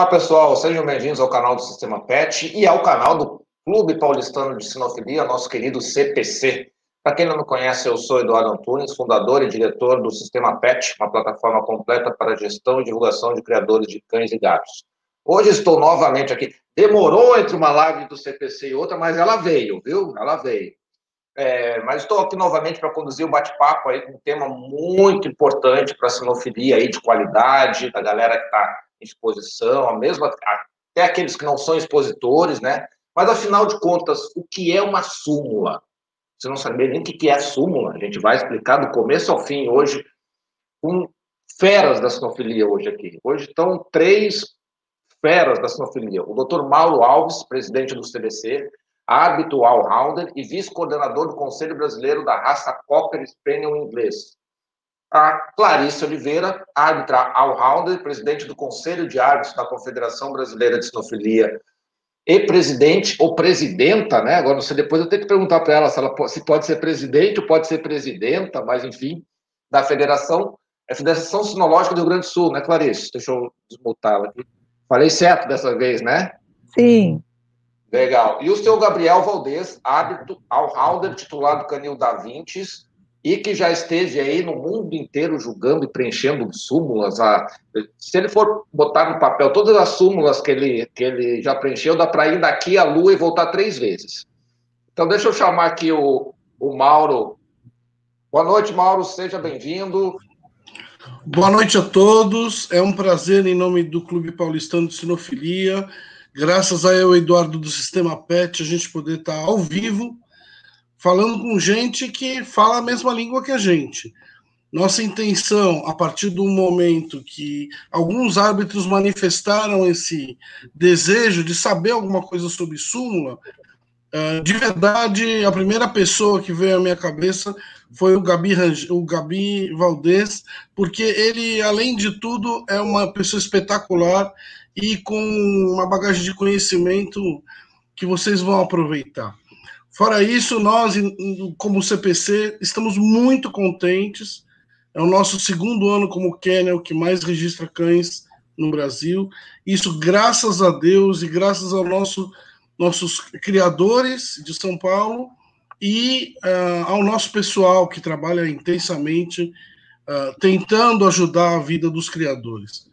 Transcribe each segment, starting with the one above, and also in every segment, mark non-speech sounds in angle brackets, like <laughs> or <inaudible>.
Olá, pessoal, sejam bem-vindos ao canal do Sistema PET e ao canal do Clube Paulistano de Sinofilia, nosso querido CPC. Para quem não me conhece, eu sou Eduardo Antunes, fundador e diretor do Sistema PET, uma plataforma completa para gestão e divulgação de criadores de cães e gatos. Hoje estou novamente aqui. Demorou entre uma live do CPC e outra, mas ela veio, viu? Ela veio. É, mas estou aqui novamente para conduzir o um bate-papo aí com um tema muito importante para a sinofilia aí de qualidade, da galera que está exposição, a mesma, até aqueles que não são expositores, né? Mas afinal de contas, o que é uma súmula? Você não sabe nem o que é súmula. A gente vai explicar do começo ao fim hoje com feras da sinofilia hoje aqui. Hoje estão três feras da sinofilia. O Dr. Mauro Alves, presidente do CBC, árbitro all-rounder e vice-coordenador do Conselho Brasileiro da raça Cocker Spaniel inglês. A Clarice Oliveira, árbitra all-rounder, presidente do Conselho de Árbitros da Confederação Brasileira de Sinofilia e presidente ou presidenta, né? Agora, não sei, depois eu tenho que perguntar para ela se ela se pode ser presidente ou pode ser presidenta, mas enfim, da Federação, é Federação Sinológica do Rio Grande do Sul, né, Clarice? Deixa eu desmutá-la aqui. Falei certo dessa vez, né? Sim. Legal. E o seu Gabriel Valdez, árbitro all-rounder titular do Canil da Vintes, e que já esteve aí no mundo inteiro julgando e preenchendo súmulas. A, se ele for botar no papel todas as súmulas que ele, que ele já preencheu, dá para ir daqui à Lua e voltar três vezes. Então, deixa eu chamar aqui o, o Mauro. Boa noite, Mauro, seja bem-vindo. Boa noite a todos. É um prazer, em nome do Clube Paulistano de Sinofilia, graças a eu, Eduardo do Sistema PET, a gente poder estar ao vivo falando com gente que fala a mesma língua que a gente. Nossa intenção, a partir do momento que alguns árbitros manifestaram esse desejo de saber alguma coisa sobre súmula, eh, de verdade, a primeira pessoa que veio à minha cabeça foi o Gabi, o Gabi Valdez, porque ele, além de tudo, é uma pessoa espetacular e com uma bagagem de conhecimento que vocês vão aproveitar. Fora isso, nós, como CPC, estamos muito contentes. É o nosso segundo ano como kennel que mais registra cães no Brasil. Isso graças a Deus e graças aos nosso, nossos criadores de São Paulo e uh, ao nosso pessoal que trabalha intensamente uh, tentando ajudar a vida dos criadores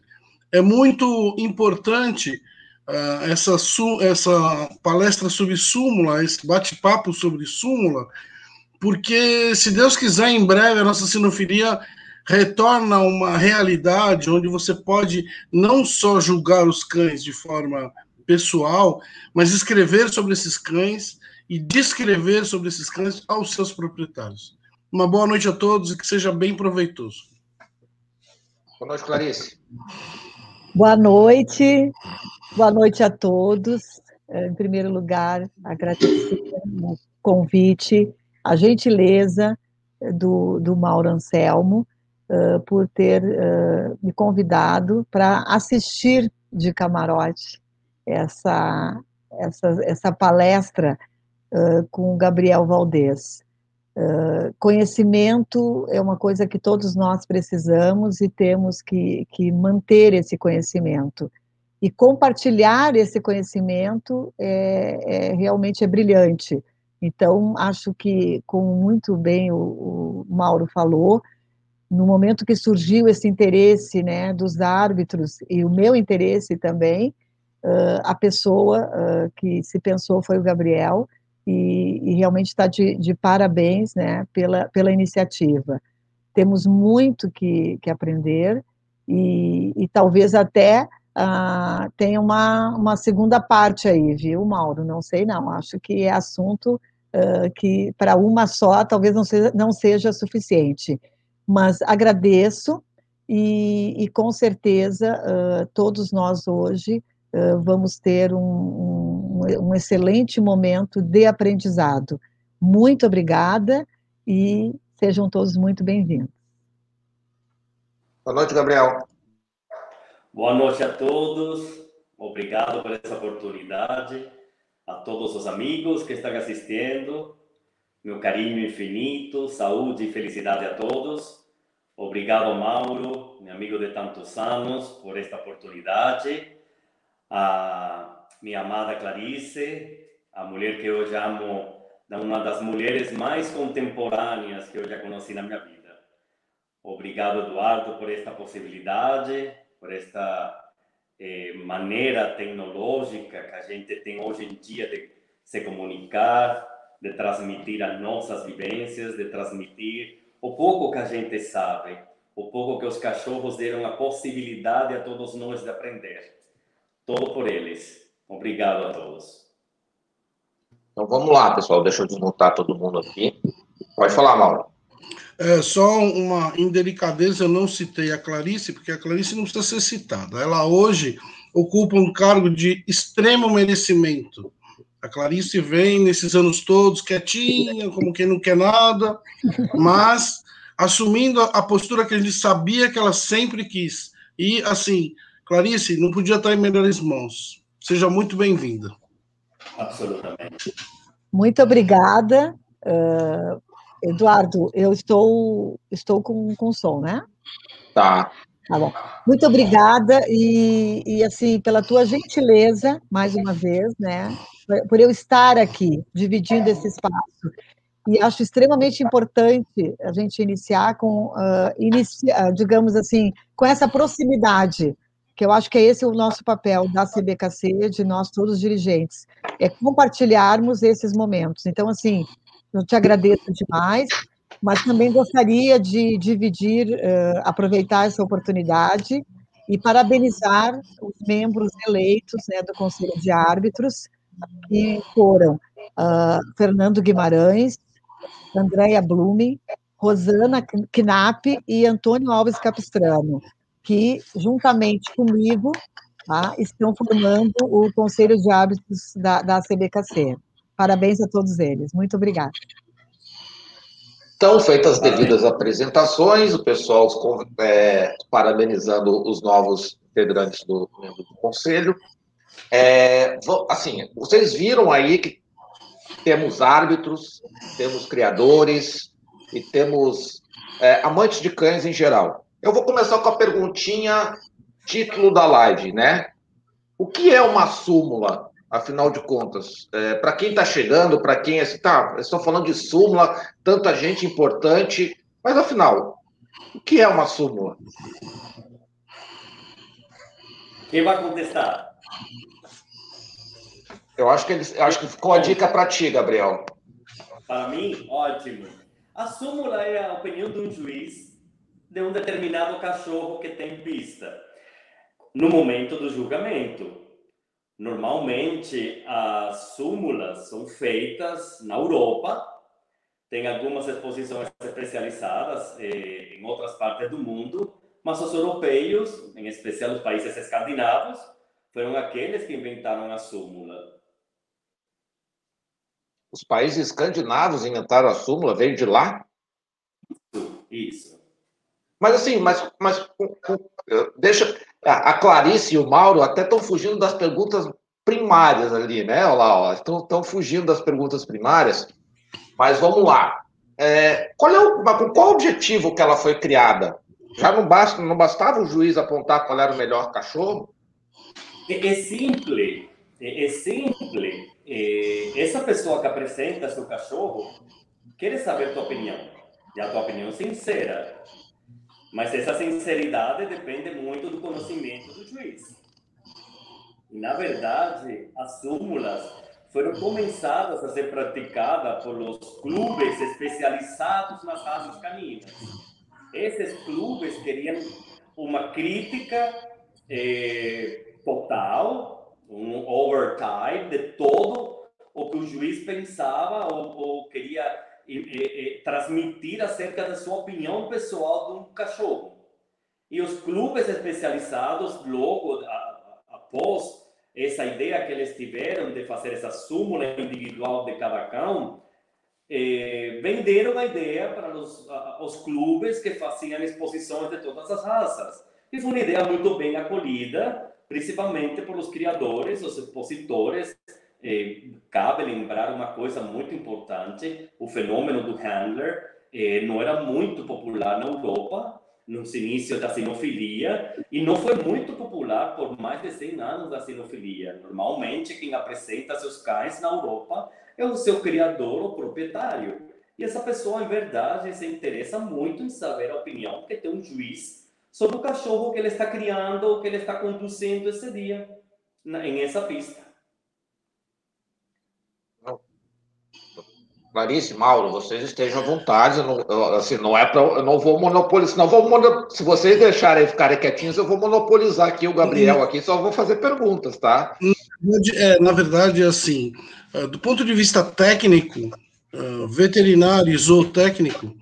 é muito importante uh, essa, essa palestra sobre súmula, esse bate-papo sobre súmula, porque, se Deus quiser, em breve a nossa sinofilia retorna uma realidade onde você pode não só julgar os cães de forma pessoal, mas escrever sobre esses cães e descrever sobre esses cães aos seus proprietários. Uma boa noite a todos e que seja bem proveitoso. Boa noite, Clarice. Boa noite, boa noite a todos. Eh, em primeiro lugar, agradecer o convite, a gentileza eh, do, do Mauro Anselmo uh, por ter uh, me convidado para assistir de camarote essa, essa, essa palestra uh, com o Gabriel Valdez conhecimento é uma coisa que todos nós precisamos e temos que, que manter esse conhecimento. E compartilhar esse conhecimento é, é, realmente é brilhante. Então, acho que, como muito bem o, o Mauro falou, no momento que surgiu esse interesse né, dos árbitros e o meu interesse também, uh, a pessoa uh, que se pensou foi o Gabriel, e, e realmente está de, de, parabéns né, pela, pela iniciativa. Temos muito que, que aprender e, e talvez até uh, tenha uma, uma segunda parte aí, viu, Mauro? Não sei não, acho que é assunto uh, que para uma só talvez não seja, não seja suficiente. Mas agradeço e, e com certeza uh, todos nós hoje vamos ter um, um, um, excelente momento de aprendizado. Muito obrigada e sejam todos muito bem-vindos. Boa noite, Gabriel. Boa noite a todos. Obrigado por essa oportunidade. A todos os amigos que estão assistindo, meu carinho infinito, saúde e felicidade a todos. Obrigado, Mauro, meu amigo de tantos anos, por esta oportunidade a minha amada Clarice, a mulher que eu amo, uma das mulheres mais contemporâneas que eu já conheci na minha vida. Obrigado, Eduardo, por esta possibilidade, por esta eh, maneira tecnológica que a gente tem hoje em dia de se comunicar, de transmitir as nossas vivências, de transmitir o pouco que a gente sabe, o pouco que os cachorros deram a possibilidade a todos nós de aprender. Todo por eles. Obrigado a todos. Então vamos lá, pessoal. Deixa eu desmontar todo mundo aqui. Pode falar, Mauro. É, só uma indelicadeza, eu não citei a Clarice, porque a Clarice não precisa ser citada. Ela hoje ocupa um cargo de extremo merecimento. A Clarice vem nesses anos todos quietinha, como quem não quer nada, mas assumindo a postura que a gente sabia que ela sempre quis. E, assim, Clarice, não podia estar em melhores mãos. Seja muito bem-vinda. Absolutamente. Muito obrigada. Uh, Eduardo, eu estou, estou com, com som, né? Tá. Tá bom. Muito obrigada e, e, assim, pela tua gentileza, mais uma vez, né? Por eu estar aqui, dividindo esse espaço. E acho extremamente importante a gente iniciar com, uh, inicia, digamos assim, com essa proximidade, que eu acho que é esse o nosso papel da CBKC, de nós todos os dirigentes, é compartilharmos esses momentos. Então, assim, eu te agradeço demais, mas também gostaria de dividir, uh, aproveitar essa oportunidade e parabenizar os membros eleitos né, do Conselho de Árbitros, que foram uh, Fernando Guimarães, Andréia Blume, Rosana Knapp e Antônio Alves Capistrano, que, juntamente comigo, tá, estão formando o Conselho de Árbitros da, da CBKC. Parabéns a todos eles. Muito obrigada. Então, feitas as devidas apresentações, o pessoal é, parabenizando os novos integrantes do, do conselho. É, assim, vocês viram aí que temos árbitros, temos criadores e temos é, amantes de cães em geral. Eu vou começar com a perguntinha, título da live, né? O que é uma súmula? Afinal de contas. É, para quem está chegando, para quem é assim, tá, estou falando de súmula, tanta gente importante, mas afinal, o que é uma súmula? Quem vai contestar? Eu acho que, ele, eu acho que ficou a dica para ti, Gabriel. Para mim, ótimo. A súmula é a opinião de um juiz de um determinado cachorro que tem pista no momento do julgamento. Normalmente, as súmulas são feitas na Europa, tem algumas exposições especializadas eh, em outras partes do mundo, mas os europeus, em especial os países escandinavos, foram aqueles que inventaram a súmula. Os países escandinavos inventaram a súmula, veio de lá? Isso. Mas assim, mas, mas deixa a Clarice e o Mauro até estão fugindo das perguntas primárias ali, né? Olha lá, estão, estão fugindo das perguntas primárias. Mas vamos lá. É, qual é o, com qual objetivo que ela foi criada? Já não, basta, não bastava o juiz apontar qual era o melhor cachorro? É, é simples. É, é simples. É, essa pessoa que apresenta seu cachorro quer saber tua opinião. E a tua opinião sincera. Mas essa sinceridade depende muito do conhecimento do juiz. Na verdade, as súmulas foram começadas a ser praticadas pelos clubes especializados nas raças caninas. Esses clubes queriam uma crítica eh, total, um overtime de todo o que o juiz pensava ou, ou queria transmitir acerca da sua opinião pessoal de um cachorro. E os clubes especializados, logo após essa ideia que eles tiveram de fazer essa súmula individual de cada cão, eh, venderam a ideia para os, os clubes que faziam exposições de todas as raças. E foi uma ideia muito bem acolhida, principalmente por os criadores, os expositores, cabe lembrar uma coisa muito importante: o fenômeno do handler não era muito popular na Europa, nos inícios da sinofilia e não foi muito popular por mais de 100 anos da sinofilia. Normalmente, quem apresenta seus cães na Europa é o seu criador ou proprietário. E essa pessoa, em verdade, se interessa muito em saber a opinião que tem um juiz sobre o cachorro que ele está criando ou que ele está conduzindo esse dia em essa pista. Clarice, Mauro, vocês estejam à vontade. Não, assim, não é para. Eu não vou monopolizar. Não vou, se vocês deixarem ficarem quietinhos, eu vou monopolizar aqui o Gabriel aqui, só vou fazer perguntas, tá? É, na verdade, assim, eh, do ponto de vista técnico, veterinário e zootécnico,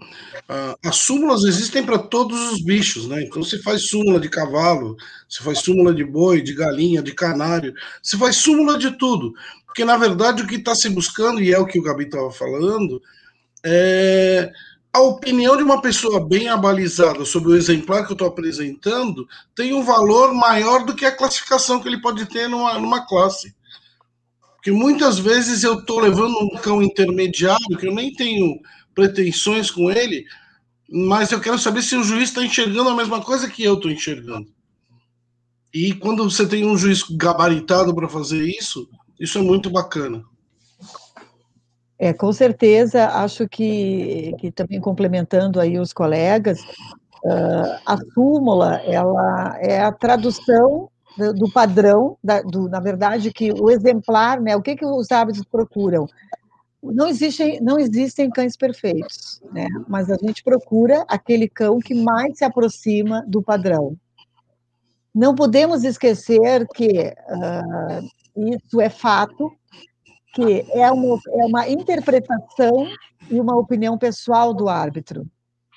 ah, as súmulas existem para todos os bichos, né? Então se faz súmula de cavalo, se faz súmula de boi, de galinha, de canário, se faz súmula de tudo. Porque, na verdade, o que está se buscando, e é o que o Gabi estava falando, é a opinião de uma pessoa bem abalizada sobre o exemplar que eu estou apresentando tem um valor maior do que a classificação que ele pode ter numa, numa classe. Porque muitas vezes eu estou levando um cão intermediário, que eu nem tenho pretensões com ele, mas eu quero saber se o juiz está enxergando a mesma coisa que eu estou enxergando. E quando você tem um juiz gabaritado para fazer isso, isso é muito bacana. É, com certeza, acho que, que também complementando aí os colegas, uh, a súmula, ela é a tradução do, do padrão, da, do, na verdade, que o exemplar, né, o que, que os hábitos procuram? Não existem, não existem cães perfeitos, né? mas a gente procura aquele cão que mais se aproxima do padrão. Não podemos esquecer que uh, isso é fato, que é uma, é uma interpretação e uma opinião pessoal do árbitro.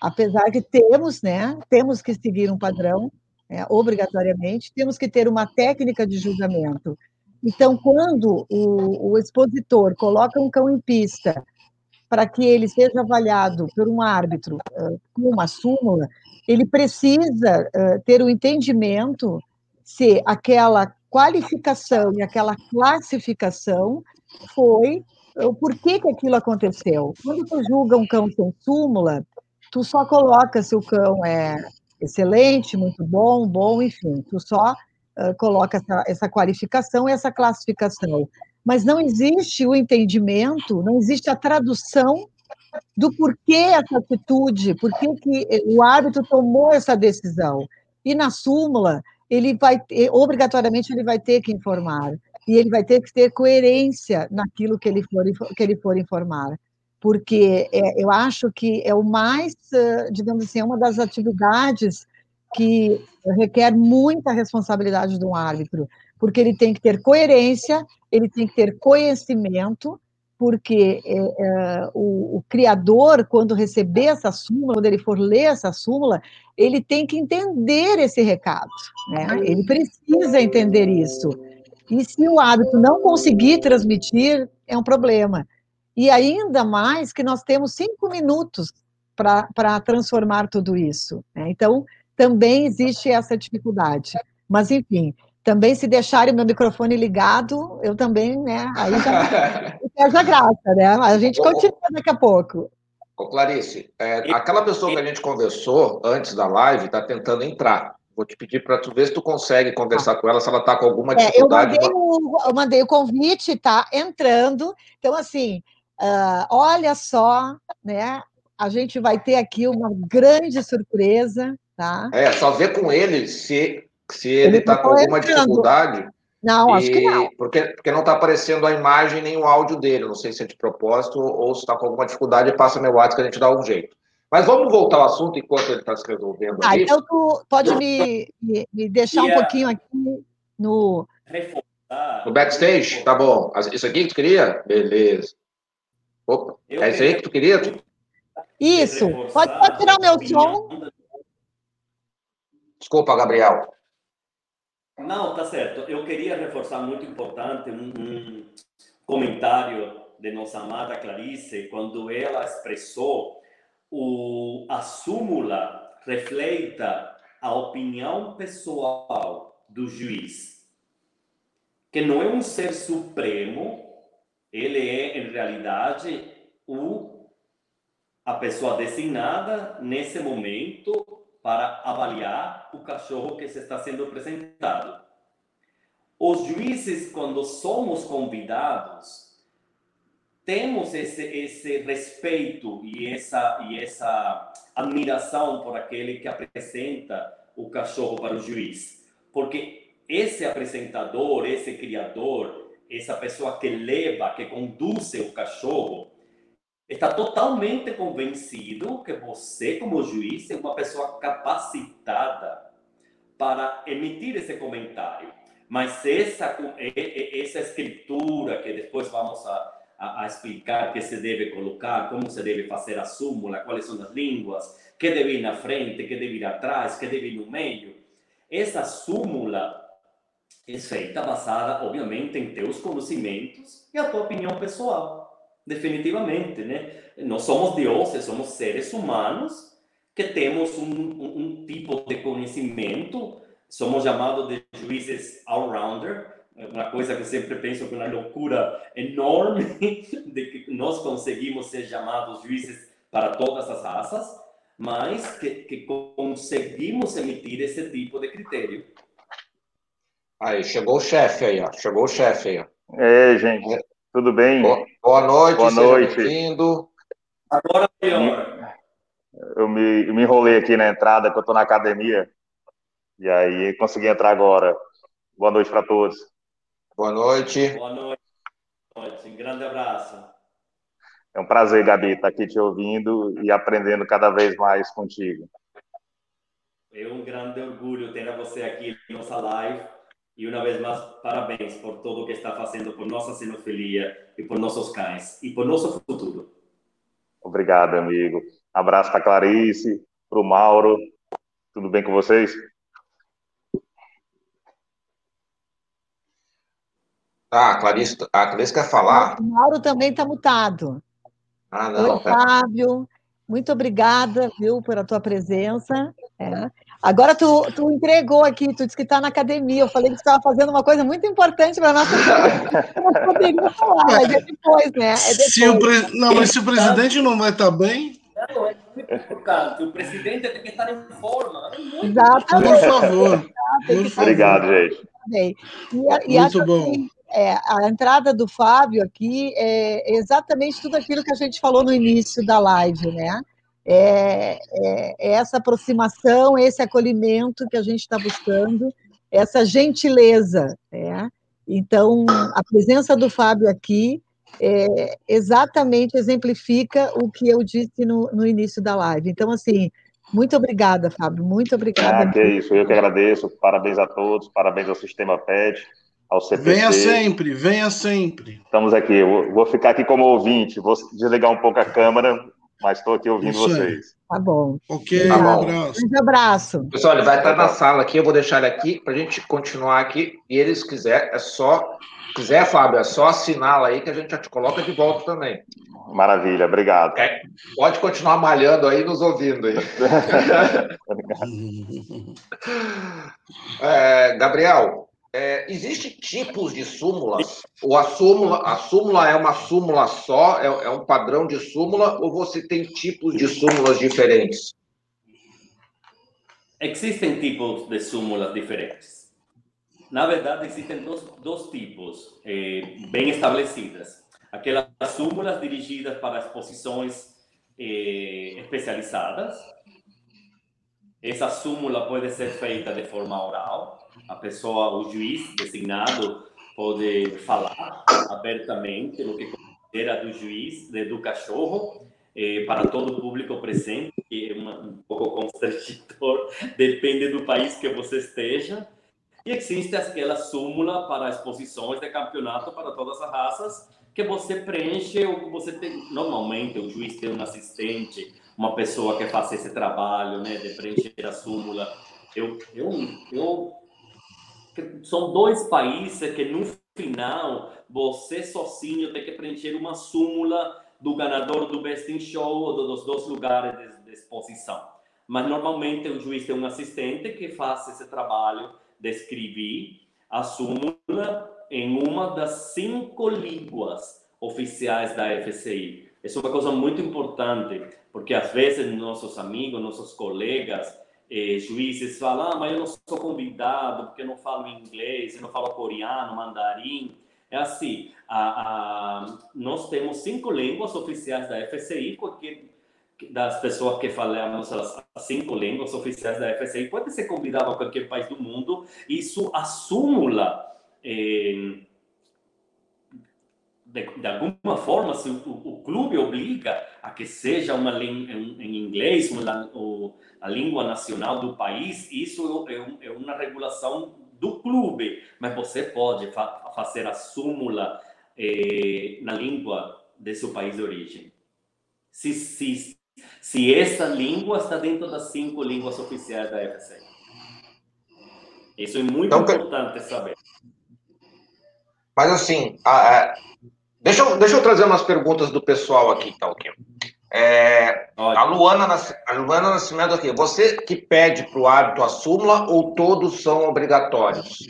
Apesar que temos, né, temos que seguir um padrão, né, obrigatoriamente, temos que ter uma técnica de julgamento. Então, quando o, o expositor coloca um cão em pista para que ele seja avaliado por um árbitro uh, com uma súmula, ele precisa uh, ter o um entendimento se aquela qualificação e aquela classificação foi o porquê que aquilo aconteceu. Quando tu julga um cão sem súmula, tu só coloca se o cão é excelente, muito bom, bom, enfim, tu só coloca essa, essa qualificação e essa classificação. Mas não existe o entendimento, não existe a tradução do porquê essa atitude, por que o hábito tomou essa decisão. E na súmula, ele vai obrigatoriamente ele vai ter que informar e ele vai ter que ter coerência naquilo que ele for que ele for informar, porque é, eu acho que é o mais, digamos assim, é uma das atividades que requer muita responsabilidade do árbitro, porque ele tem que ter coerência, ele tem que ter conhecimento, porque é, é, o, o, criador, quando receber essa súmula, quando ele for ler essa súmula, ele tem que entender esse recado, né? ele precisa entender isso. E se o árbitro não conseguir transmitir, é um problema. E ainda mais que nós temos cinco minutos para transformar tudo isso. Né? Então, também existe essa dificuldade. Mas, enfim, também se deixarem o meu microfone ligado, eu também, né, aí já <laughs> perde a graça, né? A gente continua daqui a pouco. Ô, Clarice, é, aquela pessoa que a gente conversou antes da live está tentando entrar. Vou te pedir para tu ver se tu consegue conversar ah. com ela, se ela está com alguma dificuldade. É, eu, mandei o, eu mandei o convite, tá entrando. Então, assim, uh, olha só, né? A gente vai ter aqui uma grande surpresa, Tá? É, só ver com ele se, se ele está com alguma dificuldade. Não, e... acho que não. Porque, porque não está aparecendo a imagem nem o áudio dele. Não sei se é de propósito ou se está com alguma dificuldade, passa meu WhatsApp que a gente dá um jeito. Mas vamos voltar ao assunto enquanto ele está se resolvendo. Ah, então tu pode me, me, me deixar um pouquinho aqui no. No backstage? Tá bom. Isso aqui que tu queria? Beleza. Opa, é isso aí que tu queria? Isso. Pode, pode tirar o meu som. Desculpa, Gabriel. Não, tá certo. Eu queria reforçar muito importante um, um comentário de nossa amada Clarice, quando ela expressou o, a súmula reflita a opinião pessoal do juiz, que não é um ser supremo, ele é, em realidade, o, a pessoa designada nesse momento para avaliar o cachorro que se está sendo apresentado. Os juízes, quando somos convidados, temos esse, esse respeito e essa, e essa admiração por aquele que apresenta o cachorro para o juiz. Porque esse apresentador, esse criador, essa pessoa que leva, que conduz o cachorro, está totalmente convencido que você, como juiz, é uma pessoa capacitada para emitir esse comentário. Mas essa, essa escritura que depois vamos a, a, a, explicar que se deve colocar, como se deve fazer a súmula, quais são as línguas, que deve ir na frente, que deve ir atrás, que deve ir no meio. Essa súmula é feita basada, obviamente, em teus conhecimentos e a tua opinião pessoal definitivamente, né? Nós somos deuses, somos seres humanos que temos um, um, um tipo de conhecimento, somos chamados de juízes all-rounder, uma coisa que eu sempre penso que é uma loucura enorme <laughs> de que nós conseguimos ser chamados juízes para todas as raças, mas que, que conseguimos emitir esse tipo de critério. Aí, chegou o chefe aí, ó. Chegou o chefe aí, ó. É, gente. Tudo bem? Boa, boa noite, boa noite. bem-vindo. Agora. Eu me, eu me enrolei aqui na entrada, que eu estou na academia. E aí consegui entrar agora. Boa noite para todos. Boa noite. Boa noite. Boa noite. Um grande abraço. É um prazer, Gabi, estar aqui te ouvindo e aprendendo cada vez mais contigo. É um grande orgulho ter você aqui na nossa live e uma vez mais, parabéns por tudo que está fazendo por nossa sinofilia e por nossos cães e por nosso futuro. Obrigado, amigo. Abraço para Clarice, para o Mauro. Tudo bem com vocês? Ah, a Clarice, a Clarice quer falar? O Mauro também está mutado. Ah, não. Oi, Fábio. Muito obrigada, viu, pela tua presença. É. Agora tu, tu entregou aqui, tu disse que está na academia. Eu falei que tu estava fazendo uma coisa muito importante para a nossa. Eu poderia falar, mas é depois, né? É depois. Se o pre... Não, mas se o presidente não vai estar bem. Não, é muito O presidente tem que estar em forma. É Exatamente. Por favor. Por Obrigado, gente. E, e muito bom. Assim, é, a entrada do Fábio aqui é exatamente tudo aquilo que a gente falou no início da live, né? É, é, é essa aproximação, esse acolhimento que a gente está buscando, essa gentileza. Né? Então, a presença do Fábio aqui é, exatamente exemplifica o que eu disse no, no início da live. Então, assim, muito obrigada, Fábio, muito obrigada. Ah, que é isso, eu que agradeço, parabéns a todos, parabéns ao Sistema PET, ao CPC. Venha sempre, venha sempre. Estamos aqui, eu vou ficar aqui como ouvinte, vou desligar um pouco a câmera, mas estou aqui ouvindo Isso vocês. Tá bom. Ok, tá um bom. abraço. Um abraço. Pessoal, ele vai estar na sala aqui, eu vou deixar ele aqui para a gente continuar aqui. E ele, se quiser, é só. Se quiser, Fábio, é só assiná-la aí que a gente já te coloca de volta também. Maravilha, obrigado. É, pode continuar malhando aí, nos ouvindo aí. <laughs> é, Gabriel, é, Existem tipos de súmulas? Ou a súmula, a súmula é uma súmula só, é, é um padrão de súmula, ou você tem tipos de súmulas diferentes? Existem tipos de súmulas diferentes. Na verdade, existem dois, dois tipos eh, bem estabelecidas. Aquelas súmulas dirigidas para exposições eh, especializadas. Essa súmula pode ser feita de forma oral, a pessoa, o juiz designado, pode falar abertamente o que considera do juiz, do cachorro, eh, para todo o público presente, que é uma, um pouco constrangedor, <laughs> depende do país que você esteja. E existe aquela súmula para exposições de campeonato para todas as raças, que você preenche, ou que você tem, normalmente o juiz tem um assistente, uma pessoa que faz esse trabalho, né, de preencher a súmula. Eu, eu, eu são dois países que no final você sozinho tem que preencher uma súmula do ganador do Best in Show ou dos dois lugares de, de exposição. Mas normalmente o juiz tem um assistente que faz esse trabalho de escrever a súmula em uma das cinco línguas oficiais da FCI. Isso é uma coisa muito importante, porque às vezes nossos amigos, nossos colegas eh, juízes falam, ah, mas eu não sou convidado porque eu não falo inglês, eu não falo coreano, mandarim. É assim, a, a, nós temos cinco línguas oficiais da FCI, porque das pessoas que falamos as cinco línguas oficiais da FCI pode ser convidado a qualquer país do mundo. Isso a súmula eh, de, de, alguma forma, se o, o, clube obriga a que seja uma em, em inglês uma, o, a língua nacional do país, isso é, um, é, uma regulação do clube, mas você pode fa fazer a súmula eh, na língua de seu país de origem. Se, se, se essa língua está dentro das cinco línguas oficiais da FC. Isso é muito então, importante saber. Mas assim, a, a Deixa eu, deixa eu trazer umas perguntas do pessoal aqui, Talquinho. É, a, Luana, a Luana Nascimento aqui, você que pede para o árbitro a súmula ou todos são obrigatórios?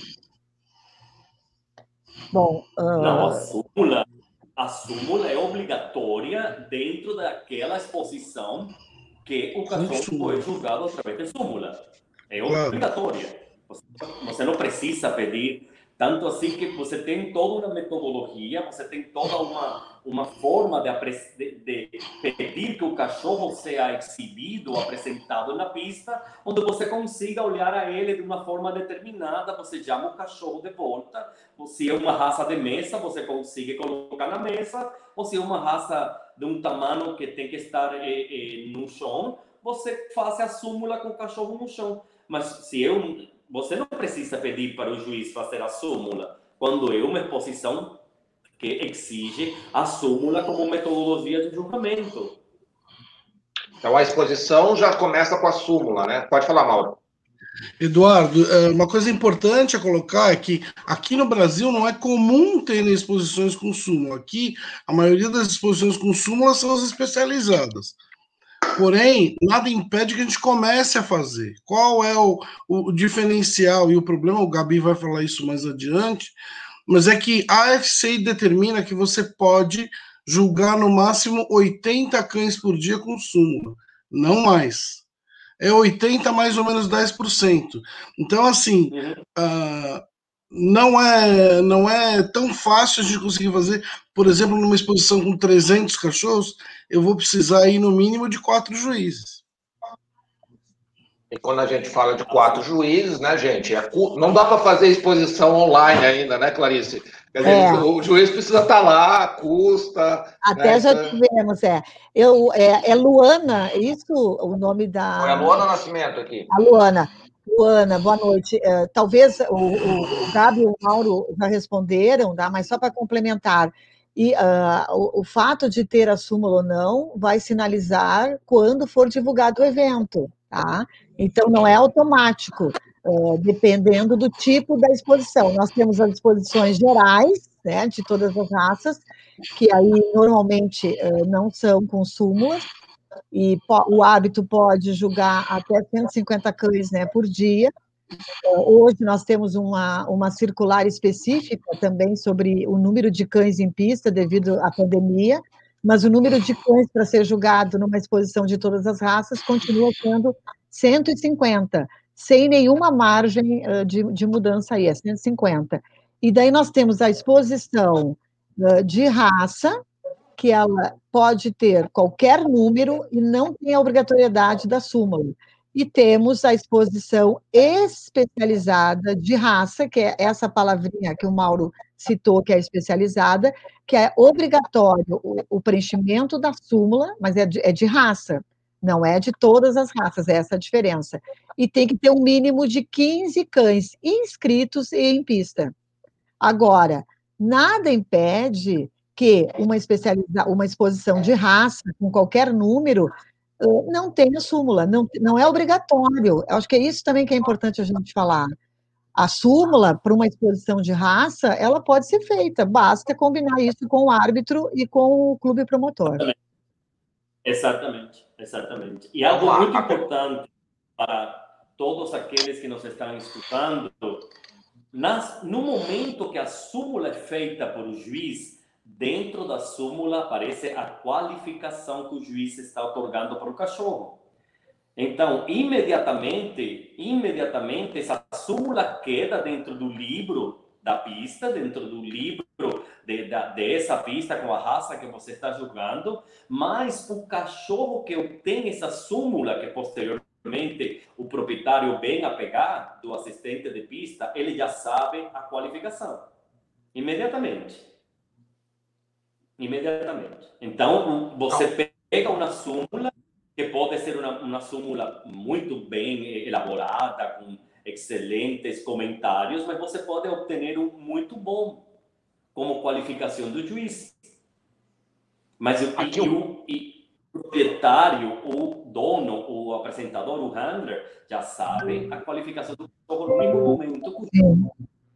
Bom, uh... não, a súmula, a súmula é obrigatória dentro daquela exposição que o cachorro foi julgado através de súmula. É obrigatória. Você não precisa pedir tanto assim que você tem toda uma metodologia, você tem toda uma, uma forma de, de, pedir que o cachorro seja exibido, apresentado na pista, onde você consiga olhar a ele de uma forma determinada, você chama o cachorro de volta. Se é uma raça de mesa, você consegue colocar na mesa, ou se é uma raça de um tamanho que tem que estar eh, eh, no chão, você faz a súmula com o cachorro no chão. Mas se é um você não precisa pedir para o juiz fazer a súmula quando é uma exposição que exige a súmula como metodologia de julgamento. Então a exposição já começa com a súmula, né? Pode falar, Mauro. Eduardo, é, uma coisa importante a colocar é que aqui no Brasil não é comum ter exposições com súmula. Aqui, a maioria das exposições com súmula são as especializadas. Porém, nada impede que a gente comece a fazer. Qual é o, o diferencial e o problema? O Gabi vai falar isso mais adiante, mas é que a AFC determina que você pode julgar no máximo 80 cães por dia com súmula, não mais. É 80 mais ou menos 10%. Então, assim, uhum. uh, não é não é tão fácil a gente conseguir fazer, por exemplo, numa exposição com 300 cachorros, eu vou precisar ir no mínimo de quatro juízes. E quando a gente fala de quatro juízes, né, gente, é, não dá para fazer exposição online ainda, né, Clarice? Dizer, é. O juiz precisa estar tá lá, custa. Até né, já então tivemos, é. Eu, é. É Luana, isso o nome da. É a Luana Nascimento aqui. A Luana. Luana, boa noite. Uh, talvez o, o, Gabi e o Mauro já responderam, tá? mas só para complementar. E uh, o, o, fato de ter a súmula ou não vai sinalizar quando for divulgado o evento, tá? Então não é automático, uh, dependendo do tipo da exposição. Nós temos as exposições gerais, né, de todas as raças, que aí normalmente uh, não são com súmulas, e o hábito pode julgar até 150 cães né, por dia. É, hoje nós temos uma, uma circular específica também sobre o número de cães em pista devido à pandemia, mas o número de cães para ser julgado numa exposição de todas as raças continua sendo 150, sem nenhuma margem de, de mudança aí, é 150. E daí nós temos a exposição de raça, que ela pode ter qualquer número e não tem a obrigatoriedade da súmula. E temos a exposição especializada de raça, que é essa palavrinha que o Mauro citou, que é especializada, que é obrigatório o, preenchimento da súmula, mas é de, é de raça, não é de todas as raças, é essa a diferença. E tem que ter um mínimo de 15 cães inscritos e em pista. Agora, nada impede que uma, especializa uma exposição de raça, com qualquer número, não tenha súmula, não, não é obrigatório. Eu acho que é isso também que é importante a gente falar. A súmula para uma exposição de raça, ela pode ser feita, basta combinar isso com o árbitro e com o clube promotor. Exatamente, exatamente. E algo muito importante para todos aqueles que nos estão escutando, nas, no momento que a súmula é feita por o juiz, dentro da súmula aparece a qualificação que o juiz está otorgando para o cachorro. Então, imediatamente, imediatamente essa súmula queda dentro do livro da pista, dentro do livro de, da, dessa pista com a raça que você está jogando, mas o cachorro que obtém essa súmula, que posteriormente o proprietário vem a pegar do assistente de pista, ele já sabe a qualificação. Imediatamente. Imediatamente. Então, você pega uma súmula, que pode ser uma, uma súmula muito bem elaborada, com excelentes comentários, mas você pode obter um muito bom como qualificação do juiz. Mas o, Aqui, o, o proprietário, o dono, o apresentador, o handler, já sabe a qualificação do jogo no mesmo momento que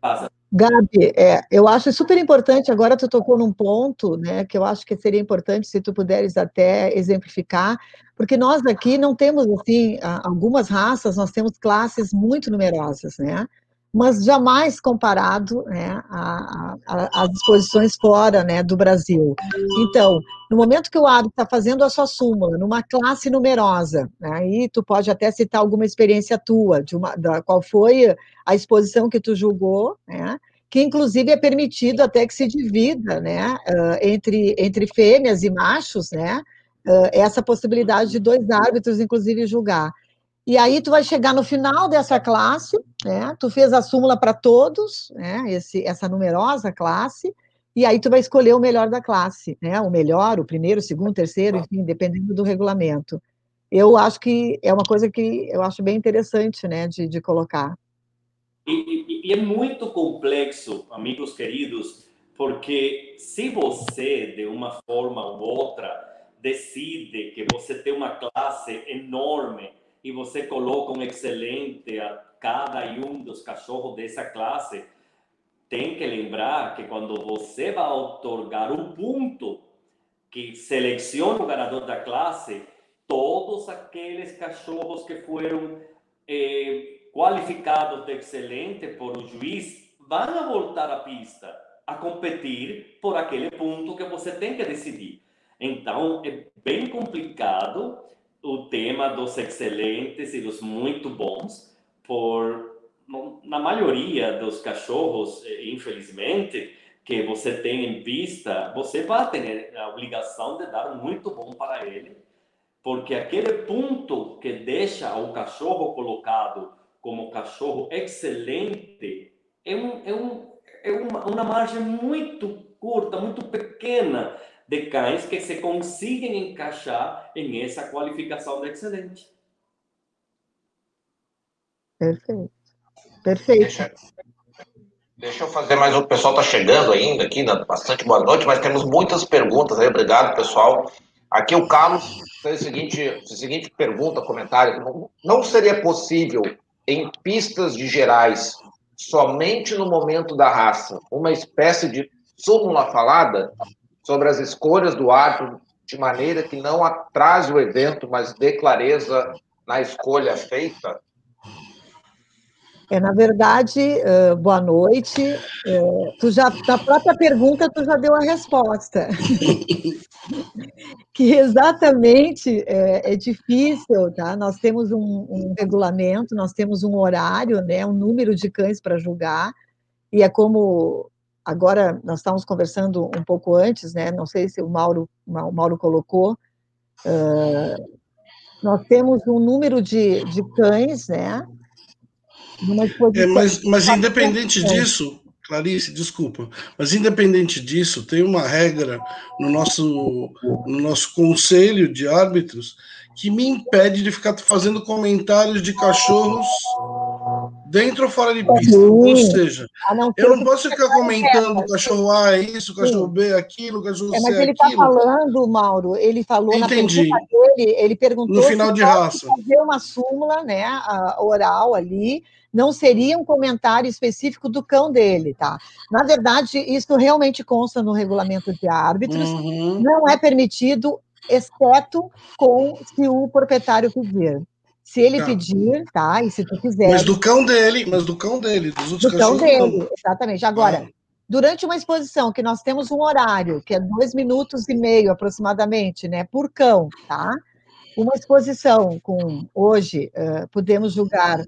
passa. Gabi, é, eu acho super importante, agora tu tocou num ponto, né, que eu acho que seria importante se tu puderes até exemplificar, porque nós aqui não temos, assim, algumas raças, nós temos classes muito numerosas, né, mas jamais comparado né, às disposições fora né, do Brasil. Então, no momento que o árbitro está fazendo a sua súmula numa classe numerosa, né, aí tu pode até citar alguma experiência tua, de uma, da, qual foi a exposição que tu julgou, né, que inclusive é permitido até que se divida né, entre, entre fêmeas e machos, né, essa possibilidade de dois árbitros, inclusive, julgar. E aí tu vai chegar no final dessa classe, né? Tu fez a súmula para todos, né? Esse, essa numerosa classe, e aí tu vai escolher o melhor da classe, né? O melhor, o primeiro, o segundo, o terceiro, enfim, dependendo do regulamento. Eu acho que é uma coisa que eu acho bem interessante, né? De, de colocar. E, e, e é muito complexo, amigos queridos, porque se você, de uma forma ou outra, decide que você tem uma classe enorme e você coloca um excelente a cada um dos cachorros dessa classe, tem que lembrar que quando você vai otorgar o ponto que seleciona o ganador da classe, todos aqueles cachorros que foram eh, qualificados de excelente por o juiz vão voltar à pista a competir por aquele ponto que você tem que decidir. Então, é bem complicado o tema dos excelentes e dos muito bons, por na maioria dos cachorros, eh, infelizmente, que você tem em vista, você vai ter a obrigação de dar muito bom para ele, porque aquele ponto que deixa o cachorro colocado como cachorro excelente é, um, é, um, é uma, uma margem muito curta, muito pequena de cães que se conseguem encaixar em essa qualificação de excelente. Perfeito. Perfeito. Deixa, deixa eu fazer mais. O pessoal está chegando ainda aqui, né? bastante boa noite, mas temos muitas perguntas aí. Obrigado, pessoal. Aqui o Carlos fez a seguinte, a seguinte pergunta, comentário. Não seria possível, em pistas de gerais, somente no momento da raça, uma espécie de súmula falada sobre as escolhas do árbitro de maneira que não atrase o evento, mas dê clareza na escolha feita? É, na verdade, uh, boa noite. Uh, tu já, na própria pergunta, tu já deu a resposta. <laughs> que exatamente é, é, difícil, tá? Nós temos um, um, regulamento, nós temos um horário, né, um número de cães para julgar, e é como agora nós estávamos conversando um pouco antes, né? Não sei se o Mauro, o Mauro colocou. Uh, nós temos um número de, de cães, né? É, mas, mas independente disso, Clarice, desculpa, mas independente disso, tem uma regra no nosso, no nosso conselho de árbitros que me impede de ficar fazendo comentários de cachorros dentro ou fora de pista. Ou seja, eu não posso ficar comentando o cachorro A é isso, cachorro B é aquilo, cachorro é, C é aquilo. Mas ele está falando, Mauro, ele falou Entendi. na pergunta dele, ele perguntou no final de raça. fazer uma súmula, né, oral ali, não seria um comentário específico do cão dele, tá? Na verdade, isso realmente consta no regulamento de árbitros, uhum. não é permitido, exceto com se o proprietário pedir. Se ele tá. pedir, tá? E se tu quiser. Mas do cão dele, mas do cão dele, dos outros do cão dele, não. exatamente. Agora, ah. durante uma exposição que nós temos um horário, que é dois minutos e meio aproximadamente, né, por cão, tá? Uma exposição com, hoje, uh, podemos julgar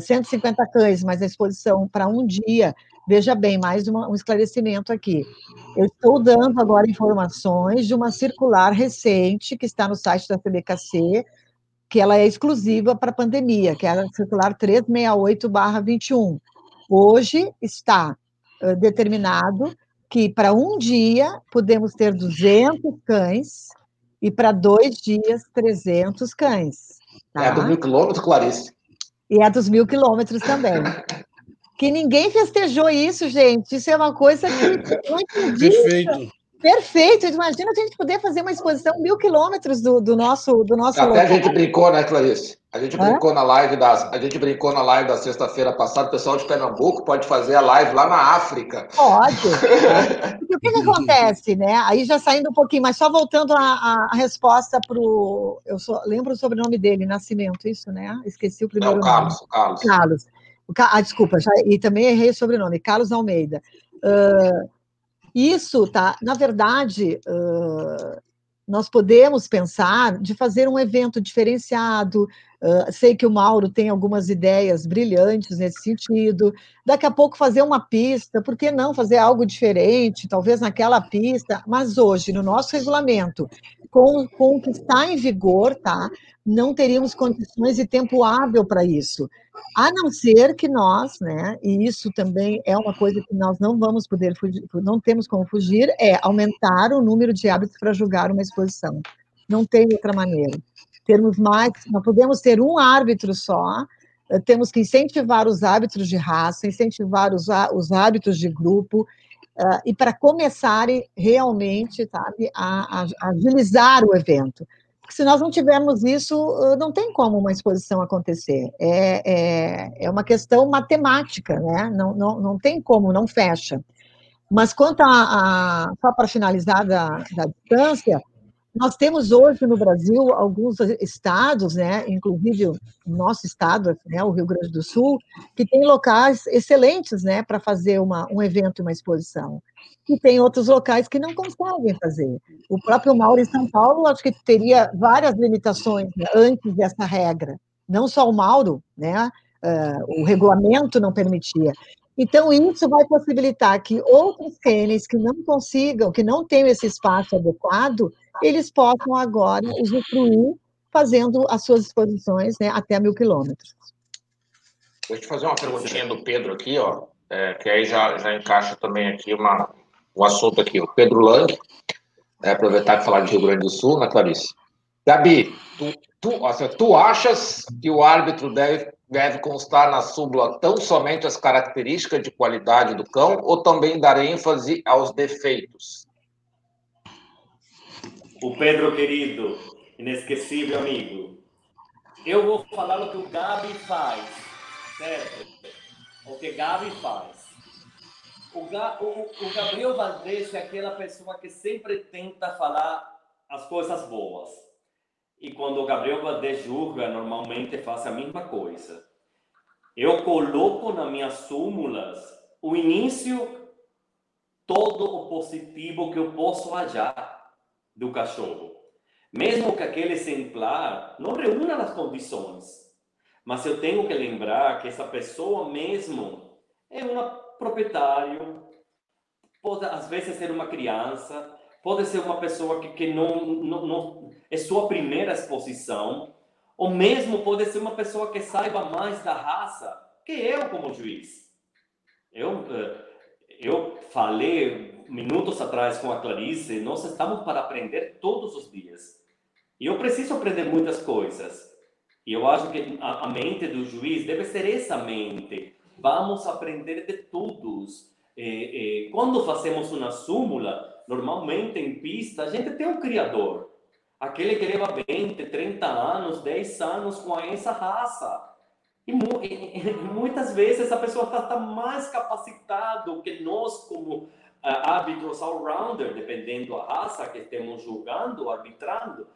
150 cães, mas a exposição para um dia, veja bem, mais uma, um esclarecimento aqui. Eu estou dando agora informações de uma circular recente que está no site da CBKC, que ela é exclusiva para a pandemia, que é a circular 368-21. Hoje está uh, determinado que para um dia podemos ter 200 cães e para dois dias 300 cães. Tá? É dos mil quilômetros, Clarice. E é dos mil quilômetros também. que ninguém festejou isso, gente. Isso é uma coisa que não <laughs> Perfeito. Perfeito. Imagina a gente poder fazer uma exposição mil quilômetros do, do nosso do nosso. Até local. a gente brincou, né, Clarice? A gente brincou na live das, a gente brincou na live da sexta-feira passada. O pessoal de Pernambuco pode fazer a live lá na África. Pode. <laughs> o que, que acontece, né? Aí já saindo um pouquinho, mas só voltando a, resposta para o. Eu só, lembro o sobrenome dele, Nascimento, isso, né? Esqueci o primeiro Não, Carlos, nome. Carlos. Carlos. Ah, desculpa, já, e também errei o sobrenome, Carlos Almeida. Uh, isso, tá? Na verdade, uh, nós podemos pensar de fazer um evento diferenciado. Sei que o Mauro tem algumas ideias brilhantes nesse sentido. Daqui a pouco fazer uma pista, por que não fazer algo diferente, talvez naquela pista? Mas hoje, no nosso regulamento, com, com o que está em vigor, tá? Não teríamos condições e tempo hábil para isso. A não ser que nós, né, e isso também é uma coisa que nós não vamos poder fugir, não temos como fugir, é aumentar o número de hábitos para julgar uma exposição. Não tem outra maneira. Termos mais, não podemos ter um árbitro só, eh, temos que incentivar os hábitos de raça, incentivar os, os hábitos de grupo, uh, e para começarem realmente, sabe, a, a, a agilizar o evento se nós não tivermos isso, não tem como uma exposição acontecer. É, é, é uma questão matemática, né? Não, não, não tem como, não fecha. Mas quanto a, a só para finalizar da, da distância, nós temos hoje no Brasil alguns estados, né, inclusive o nosso estado, né, o Rio Grande do Sul, que tem locais excelentes né, para fazer uma, um evento, uma exposição. E tem outros locais que não conseguem fazer. O próprio Mauro em São Paulo, acho que teria várias limitações né, antes dessa regra. Não só o Mauro, né, uh, o regulamento não permitia. Então, isso vai possibilitar que outros cânions que não consigam, que não tenham esse espaço adequado, eles possam agora usufruir fazendo as suas exposições né, até mil quilômetros. Deixa eu fazer uma perguntinha do Pedro aqui, ó, é, que aí já, já encaixa também aqui uma, um assunto aqui. O Pedro Lang, é, aproveitar e falar de Rio Grande do Sul, né, Clarice? Gabi, tu, tu, assim, tu achas que o árbitro deve deve constar na súmula tão somente as características de qualidade do cão ou também dar ênfase aos defeitos? O Pedro querido, inesquecível amigo, eu vou falar o que o Gabi faz, certo? O que Gabi faz. O, Ga, o, o Gabriel Valdez é aquela pessoa que sempre tenta falar as coisas boas e quando o Gabriel Valdez julga, normalmente faz a mesma coisa. Eu coloco nas minhas súmulas o início, todo o positivo que eu posso achar do cachorro. Mesmo que aquele exemplar não reúna as condições. Mas eu tenho que lembrar que essa pessoa mesmo é um proprietário, pode às vezes ser uma criança, pode ser uma pessoa que, que não, não, não é sua primeira exposição, ou mesmo pode ser uma pessoa que saiba mais da raça que eu como juiz. Eu, eh, eu falei minutos atrás com a Clarice, nós estamos para aprender todos os dias. E eu preciso aprender muitas coisas. E eu acho que a, a mente do juiz deve ser essa mente. Vamos aprender de todos. Eh, eh, quando fazemos uma súmula, normalmente em pista, a gente tem um criador. Aquele que leva 20, 30 anos, 10 anos com essa raça. E, e, muitas vezes essa pessoa está tá mais capacitado que nós, como árbitros all-rounder, dependendo da raça que estamos julgando, arbitrando,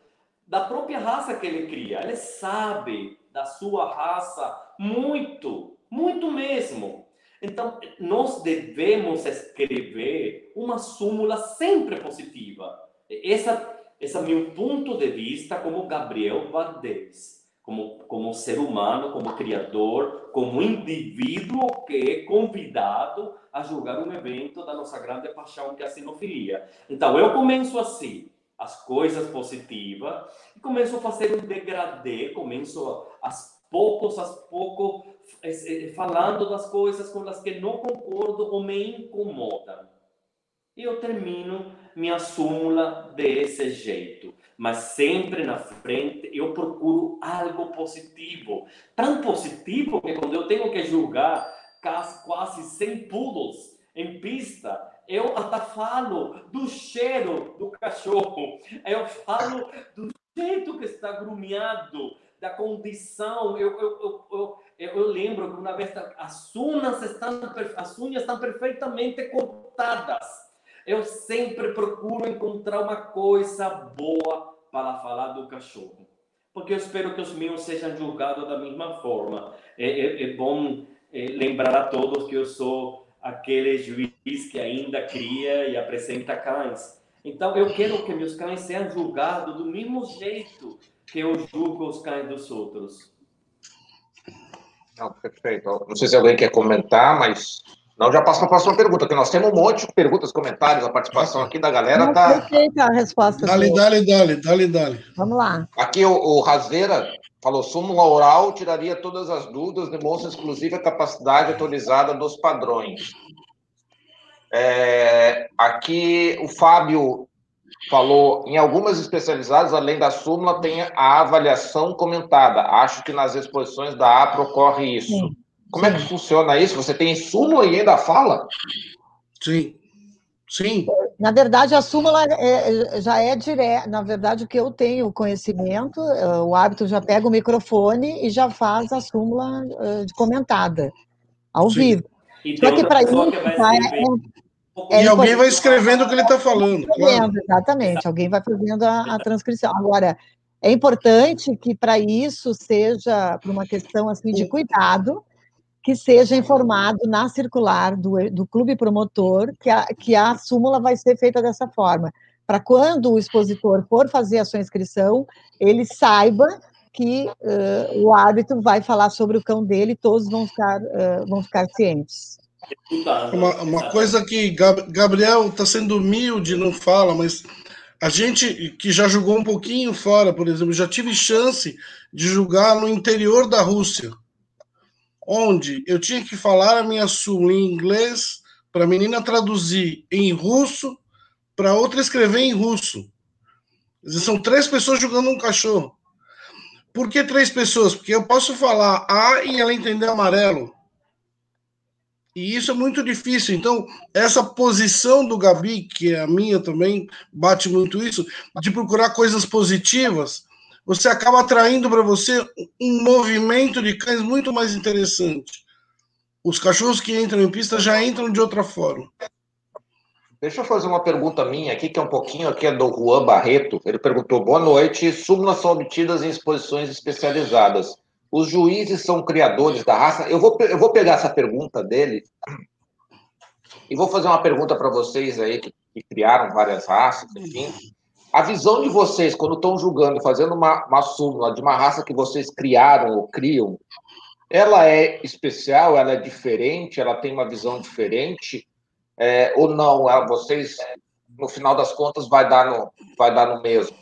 da própria raça que ele cria. Ele sabe da sua raça muito, muito mesmo. Então, nós devemos escrever uma súmula sempre positiva. Essa, esse é meu ponto de vista como Gabriel Valdez como, como ser humano, como criador, como indivíduo que é convidado a julgar um evento da nossa grande paixão que é a sinofilia. Então, eu começo assim, as coisas positivas, e começo a fazer um degradê, começo aos poucos, aos poucos, falando das coisas com as que não concordo ou me incomodam. E eu termino minha súmula desse jeito mas sempre na frente eu procuro algo positivo. Tão positivo que quando eu tenho que julgar quase 100 pulos em pista, eu até falo do cheiro do cachorro, eu falo do jeito que está grumeado, da condição. Eu, eu, eu, eu, eu lembro que uma vez as unhas estão, as unhas estão perfeitamente cortadas eu sempre procuro encontrar uma coisa boa para falar do cachorro. Porque eu espero que os meus sejam julgados da mesma forma. É, é, é bom é, lembrar a todos que eu sou aquele juiz que ainda cria e apresenta cães. Então, eu quero que meus cães sejam julgados do mesmo jeito que eu julgo os cães dos outros. Não, perfeito. Não sei se alguém quer comentar, mas não, já passo para a próxima pergunta, que nós temos um monte de perguntas, comentários, a participação aqui da galera está. Perfeita a resposta. Dale, dale, dale, dale, dale. Vamos lá. Aqui o, o Razeira falou: súmula oral tiraria todas as dúvidas, demonstra exclusiva capacidade atualizada dos padrões. É, aqui o Fábio falou: em algumas especializadas, além da súmula, tem a avaliação comentada. Acho que nas exposições da APRO ocorre isso. Sim. Como é que funciona isso? Você tem súmula e ainda fala? Sim. Sim. Na verdade, a súmula é, já é direta. Na verdade, o que eu tenho conhecimento, é, o árbitro já pega o microfone e já faz a súmula uh, comentada, ao Sim. vivo. E Só que para isso. É, é, e alguém vai escrevendo o que ele está falando. Claro. Exatamente, alguém vai fazendo a, a transcrição. Agora, é importante que para isso seja por uma questão assim de cuidado, que seja informado na circular do, do clube promotor que a, que a súmula vai ser feita dessa forma, para quando o expositor for fazer a sua inscrição, ele saiba que uh, o árbitro vai falar sobre o cão dele e todos vão ficar, uh, vão ficar cientes. Uma, uma coisa que Gabriel está sendo humilde, não fala, mas a gente que já jogou um pouquinho fora, por exemplo, já tive chance de jogar no interior da Rússia onde eu tinha que falar a minha súmula em inglês para a menina traduzir em russo para outra escrever em russo. São três pessoas jogando um cachorro. Por que três pessoas? Porque eu posso falar A e ela entender amarelo. E isso é muito difícil. Então, essa posição do Gabi, que é a minha também, bate muito isso, de procurar coisas positivas, você acaba atraindo para você um movimento de cães muito mais interessante. Os cachorros que entram em pista já entram de outra forma. Deixa eu fazer uma pergunta minha aqui, que é um pouquinho aqui é do Juan Barreto. Ele perguntou: boa noite. Súmulas são obtidas em exposições especializadas. Os juízes são criadores da raça? Eu vou, eu vou pegar essa pergunta dele e vou fazer uma pergunta para vocês aí que, que criaram várias raças, enfim. A visão de vocês, quando estão julgando, fazendo uma, uma súmula de uma raça que vocês criaram ou criam, ela é especial, ela é diferente, ela tem uma visão diferente, é, ou não? Ela, vocês, no final das contas, vai dar no, vai dar no mesmo?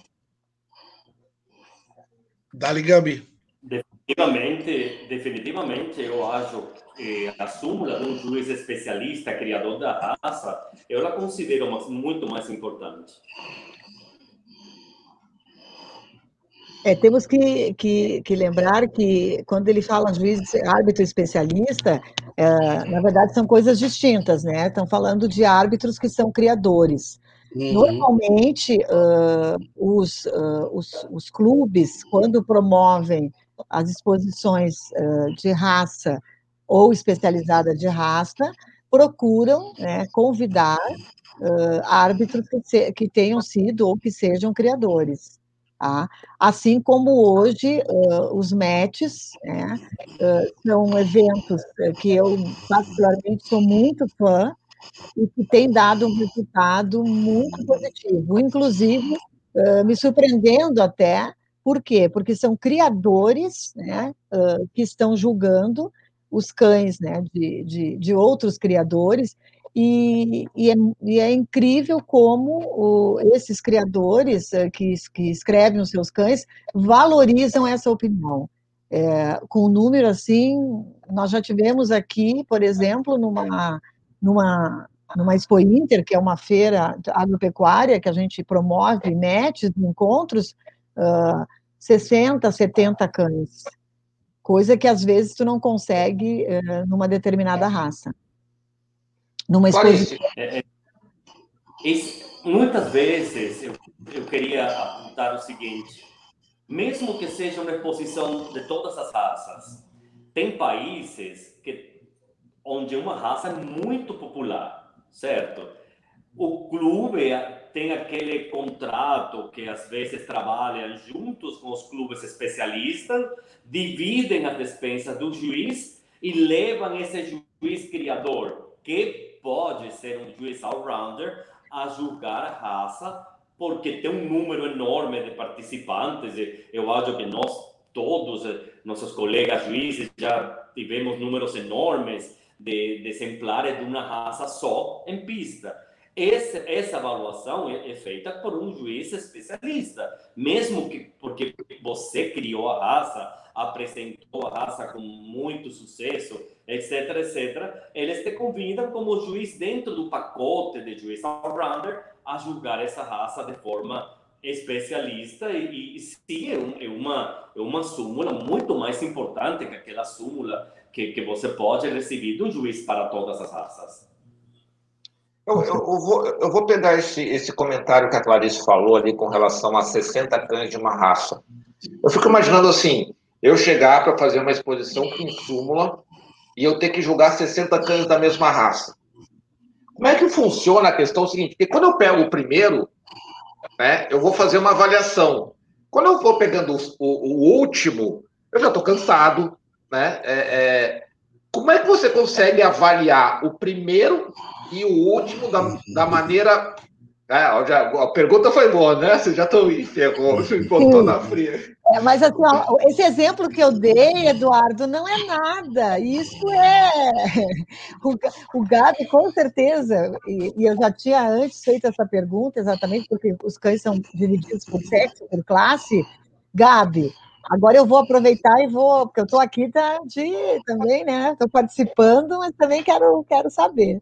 Dali, Gabi. Definitivamente, definitivamente, eu acho que a súmula de um juiz especialista, criador da raça, eu a considero muito mais importante. É, temos que, que, que, lembrar que quando ele fala juiz, árbitro especialista, é, na verdade são coisas distintas, né? Estão falando de árbitros que são criadores. Uhum. Normalmente, uh, os, uh, os, os, clubes, quando promovem as exposições uh, de raça ou especializada de raça, procuram né, convidar árbitros que, se, que tenham sido ou que sejam criadores. Tá? Assim como hoje uh, os METs né, uh, são eventos que eu particularmente sou muito fã e que tem dado um resultado muito positivo. Inclusive, uh, me surpreendendo até. Por quê? Porque são criadores né, que estão julgando os cães né, de, de, de outros criadores, e, e, é, e, é, incrível como o, esses criadores que, que escrevem os seus cães valorizam essa opinião. É, com um número assim, nós já tivemos aqui, por exemplo, numa, numa, numa Expo Inter, que é uma feira agropecuária que a gente promove, mete encontros, uh, 60, 70 cães, coisa que às vezes tu não consegue uh, numa determinada raça. Numa exposição. É, é, esse, muitas vezes eu, eu queria apontar o seguinte: mesmo que seja uma exposição de todas as raças, tem países que, onde uma raça é muito popular, certo? O clube tem aquele contrato que às vezes trabalham juntos com os clubes especialistas, dividem as despesas do juiz e levam esse juiz criador, que pode ser um juiz all-rounder, a julgar a raça porque tem um número enorme de participantes. Eu acho que nós todos, eh, nossos colegas juízes, já tivemos números enormes de, de exemplares de uma raça só em pista. Essa, essa avaliação é, é, feita por um juiz especialista, mesmo que porque você criou a raça, apresentou a raça com muito sucesso, etc, etc, eles te convidam como juiz dentro do pacote de juiz all-rounder a julgar essa raça de forma especialista e, e sim, é, um, é, uma, é uma súmula muito mais importante que aquela súmula que, que você pode receber do juiz para todas as raças. Eu, eu, eu, vou, eu vou pegar esse, esse comentário que a Clarice falou ali com relação a 60 cães de uma raça. Eu fico imaginando assim, eu chegar para fazer uma exposição com súmula e eu ter que julgar 60 cães da mesma raça. Como é que funciona a questão seguinte? Porque quando eu pego o primeiro, né, eu vou fazer uma avaliação. Quando eu vou pegando o, o, o último, eu já estou cansado, né? É, é, como é que você consegue avaliar o primeiro e o último da, da maneira é, já, a pergunta foi boa, né? Você já estão me ferrou, <laughs> me botou na fria. É, mas assim, ó, esse exemplo que eu dei, Eduardo, não é nada. Isso é. <laughs> O, o Gabi, com certeza, e, e, eu já tinha antes feito essa pergunta, exatamente porque os cães são divididos por sexo, por classe. Gabi, agora eu vou aproveitar e vou, porque eu estou aqui tá, de, também, né? Estou participando, mas também quero, quero saber.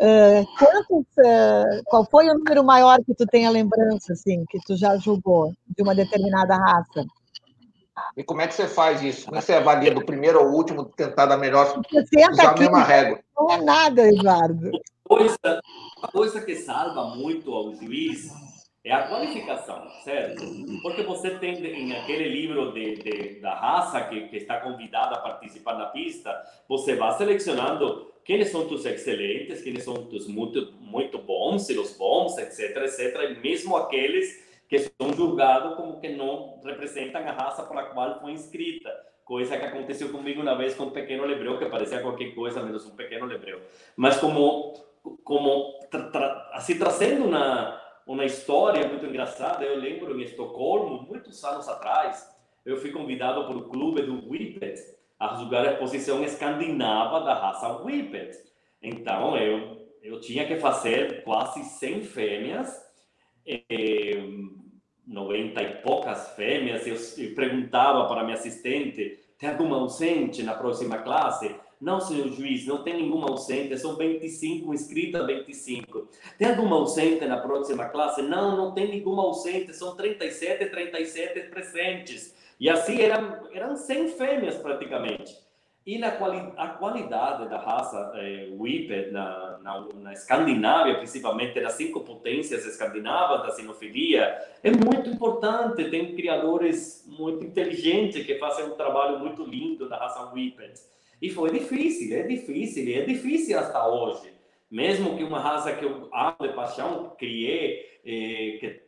Uh, quantos, uh, qual foi o número maior que tu tem a lembrança, assim, que tu já julgou de uma determinada raça? E como é que você faz isso? Como é que você avalia do primeiro ao último, tentar dar melhor, usar a mesma régua? Não é nada, Eduardo. Coisa, a coisa que salva muito ao juiz é a qualificação, certo? Porque você tem em aquele livro de, de da raça que, que está convidada a participar na pista, você vai selecionando quem são os excelentes, quem são os muito, muito bons, e os bons, etc, etc, e mesmo aqueles que são julgados como que não representam a raça para a qual foi inscrita. Coisa que aconteceu comigo uma vez com um pequeno lebreu, que parecia qualquer coisa menos um pequeno lebreu. Mas como, como tra, tra, assim, trazendo uma, uma história muito engraçada, eu lembro em Estocolmo, muitos anos atrás, eu fui convidado para o clube do Whippet, a julgar a exposição escandinava da raça Whippet. Então, eu, eu tinha que fazer quase 100 fêmeas, eh, 90 e poucas fêmeas. Eu, eu perguntava para minha assistente: tem alguma ausente na próxima classe? Não, senhor juiz, não tem nenhuma ausente, são 25 inscritas, 25. Tem alguma ausente na próxima classe? Não, não tem nenhuma ausente, são 37, 37 presentes. E assim eram, eram 100 fêmeas praticamente. E na quali a qualidade da raça eh, Whippet na, na, na, Escandinávia, principalmente das cinco potências escandinavas da sinofilia, é muito importante. Tem criadores muito inteligentes que fazem um trabalho muito lindo da raça Whippet. E foi difícil, é difícil, é difícil até hoje. Mesmo que uma raça que eu amo de paixão, criei, eh, que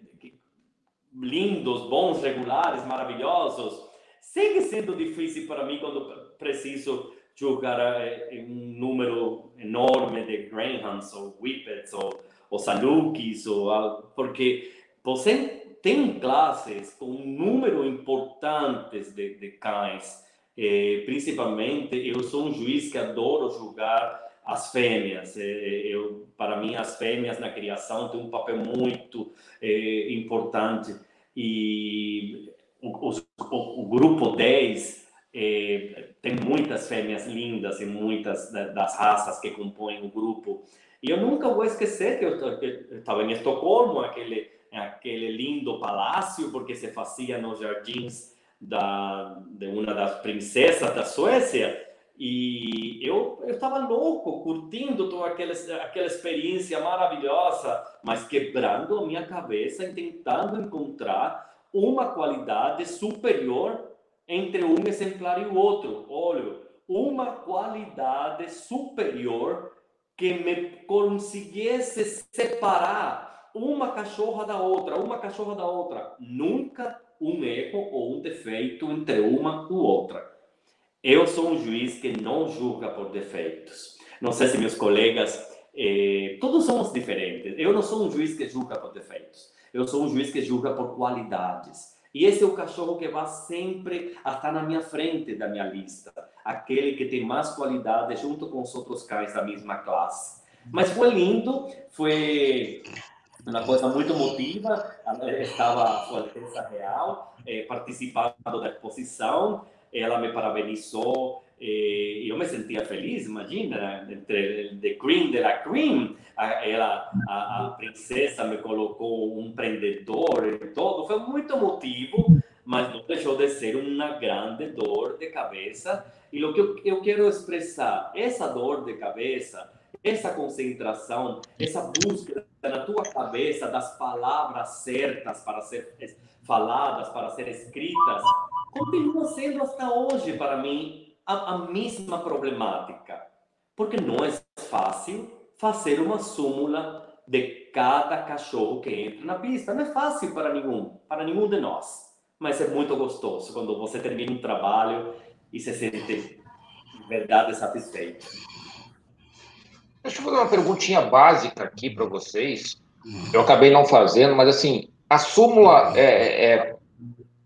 lindos, bons, regulares, maravilhosos, segue sendo difícil para mim quando preciso jogar eh, um número enorme de Greyhounds ou Whippets ou, ou Salukis, ou, porque você tem classes com um número importantes de, de cães, eh, principalmente eu sou um juiz que adoro julgar as fêmeas. Eh, eu, para mim, as fêmeas na criação têm um papel muito eh, importante. E o, o, o grupo 10 eh, tem muitas fêmeas lindas e muitas das raças que compõem o grupo. E eu nunca vou esquecer que eu estava em Estocolmo, aquele, aquele lindo palácio, porque se fazia nos jardins da, de uma das princesas da Suécia. E eu estava louco, curtindo toda aquela, aquela experiência maravilhosa, mas quebrando a minha cabeça e tentando encontrar uma qualidade superior entre um exemplar e o outro. Olha, uma qualidade superior que me conseguisse separar uma cachorra da outra, uma cachorra da outra. Nunca um erro ou um defeito entre uma ou outra. Eu sou um juiz que não julga por defeitos. Não sei se meus colegas, eh, todos somos diferentes. Eu não sou um juiz que julga por defeitos. Eu sou um juiz que julga por qualidades. E esse é o cachorro que vai sempre estar na minha frente da minha lista. Aquele que tem mais qualidade junto com os outros cães da mesma classe. Mas foi lindo, foi uma coisa muito emotiva. Estava a Sua Alteza Real eh, participando da exposição. Ela me parabenizou e eu me sentia feliz, imagina, entre The Cream de la Cream, ela, a, a, princesa me colocou um prendedor e todo, foi muito emotivo, mas não deixou de ser uma grande dor de cabeça. E o que eu, eu quero expressar, essa dor de cabeça, essa concentração, essa busca na tua cabeça das palavras certas para ser faladas, para ser escritas, continua sendo até hoje para mim a, a mesma problemática, porque não é fácil fazer uma súmula de cada cachorro que entra na pista. Não é fácil para nenhum, para nenhum de nós, mas é muito gostoso quando você termina um trabalho e se sente de verdade satisfeito. Deixa eu fazer uma perguntinha básica aqui para vocês. Eu acabei não fazendo, mas assim, a súmula é, é,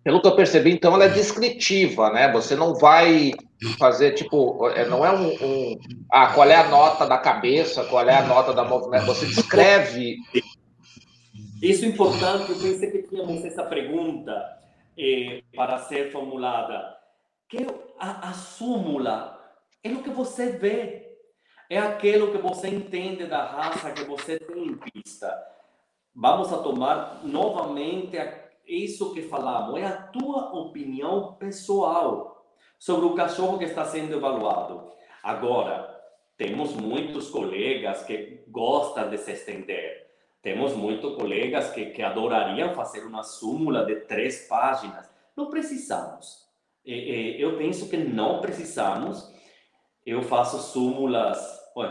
pelo que eu percebi, então, ela é descritiva, né? Você não vai fazer, tipo, é, não é um, um, Ah, qual é a nota da cabeça, qual é a nota da movimento. Você descreve. Isso é importante, eu pensei que tínhamos essa pergunta eh, para ser formulada. Que a, a súmula é o que você vê, é aquilo que você entende da raça que você tem em pista. Vamos a tomar novamente a isso que falamos, é a tua opinião pessoal sobre o cachorro que está sendo evaluado. Agora, temos muitos colegas que gostam de se estender. Temos muitos colegas que, que adorariam fazer uma súmula de três páginas. Não precisamos. Eu penso que não precisamos. Eu faço súmulas,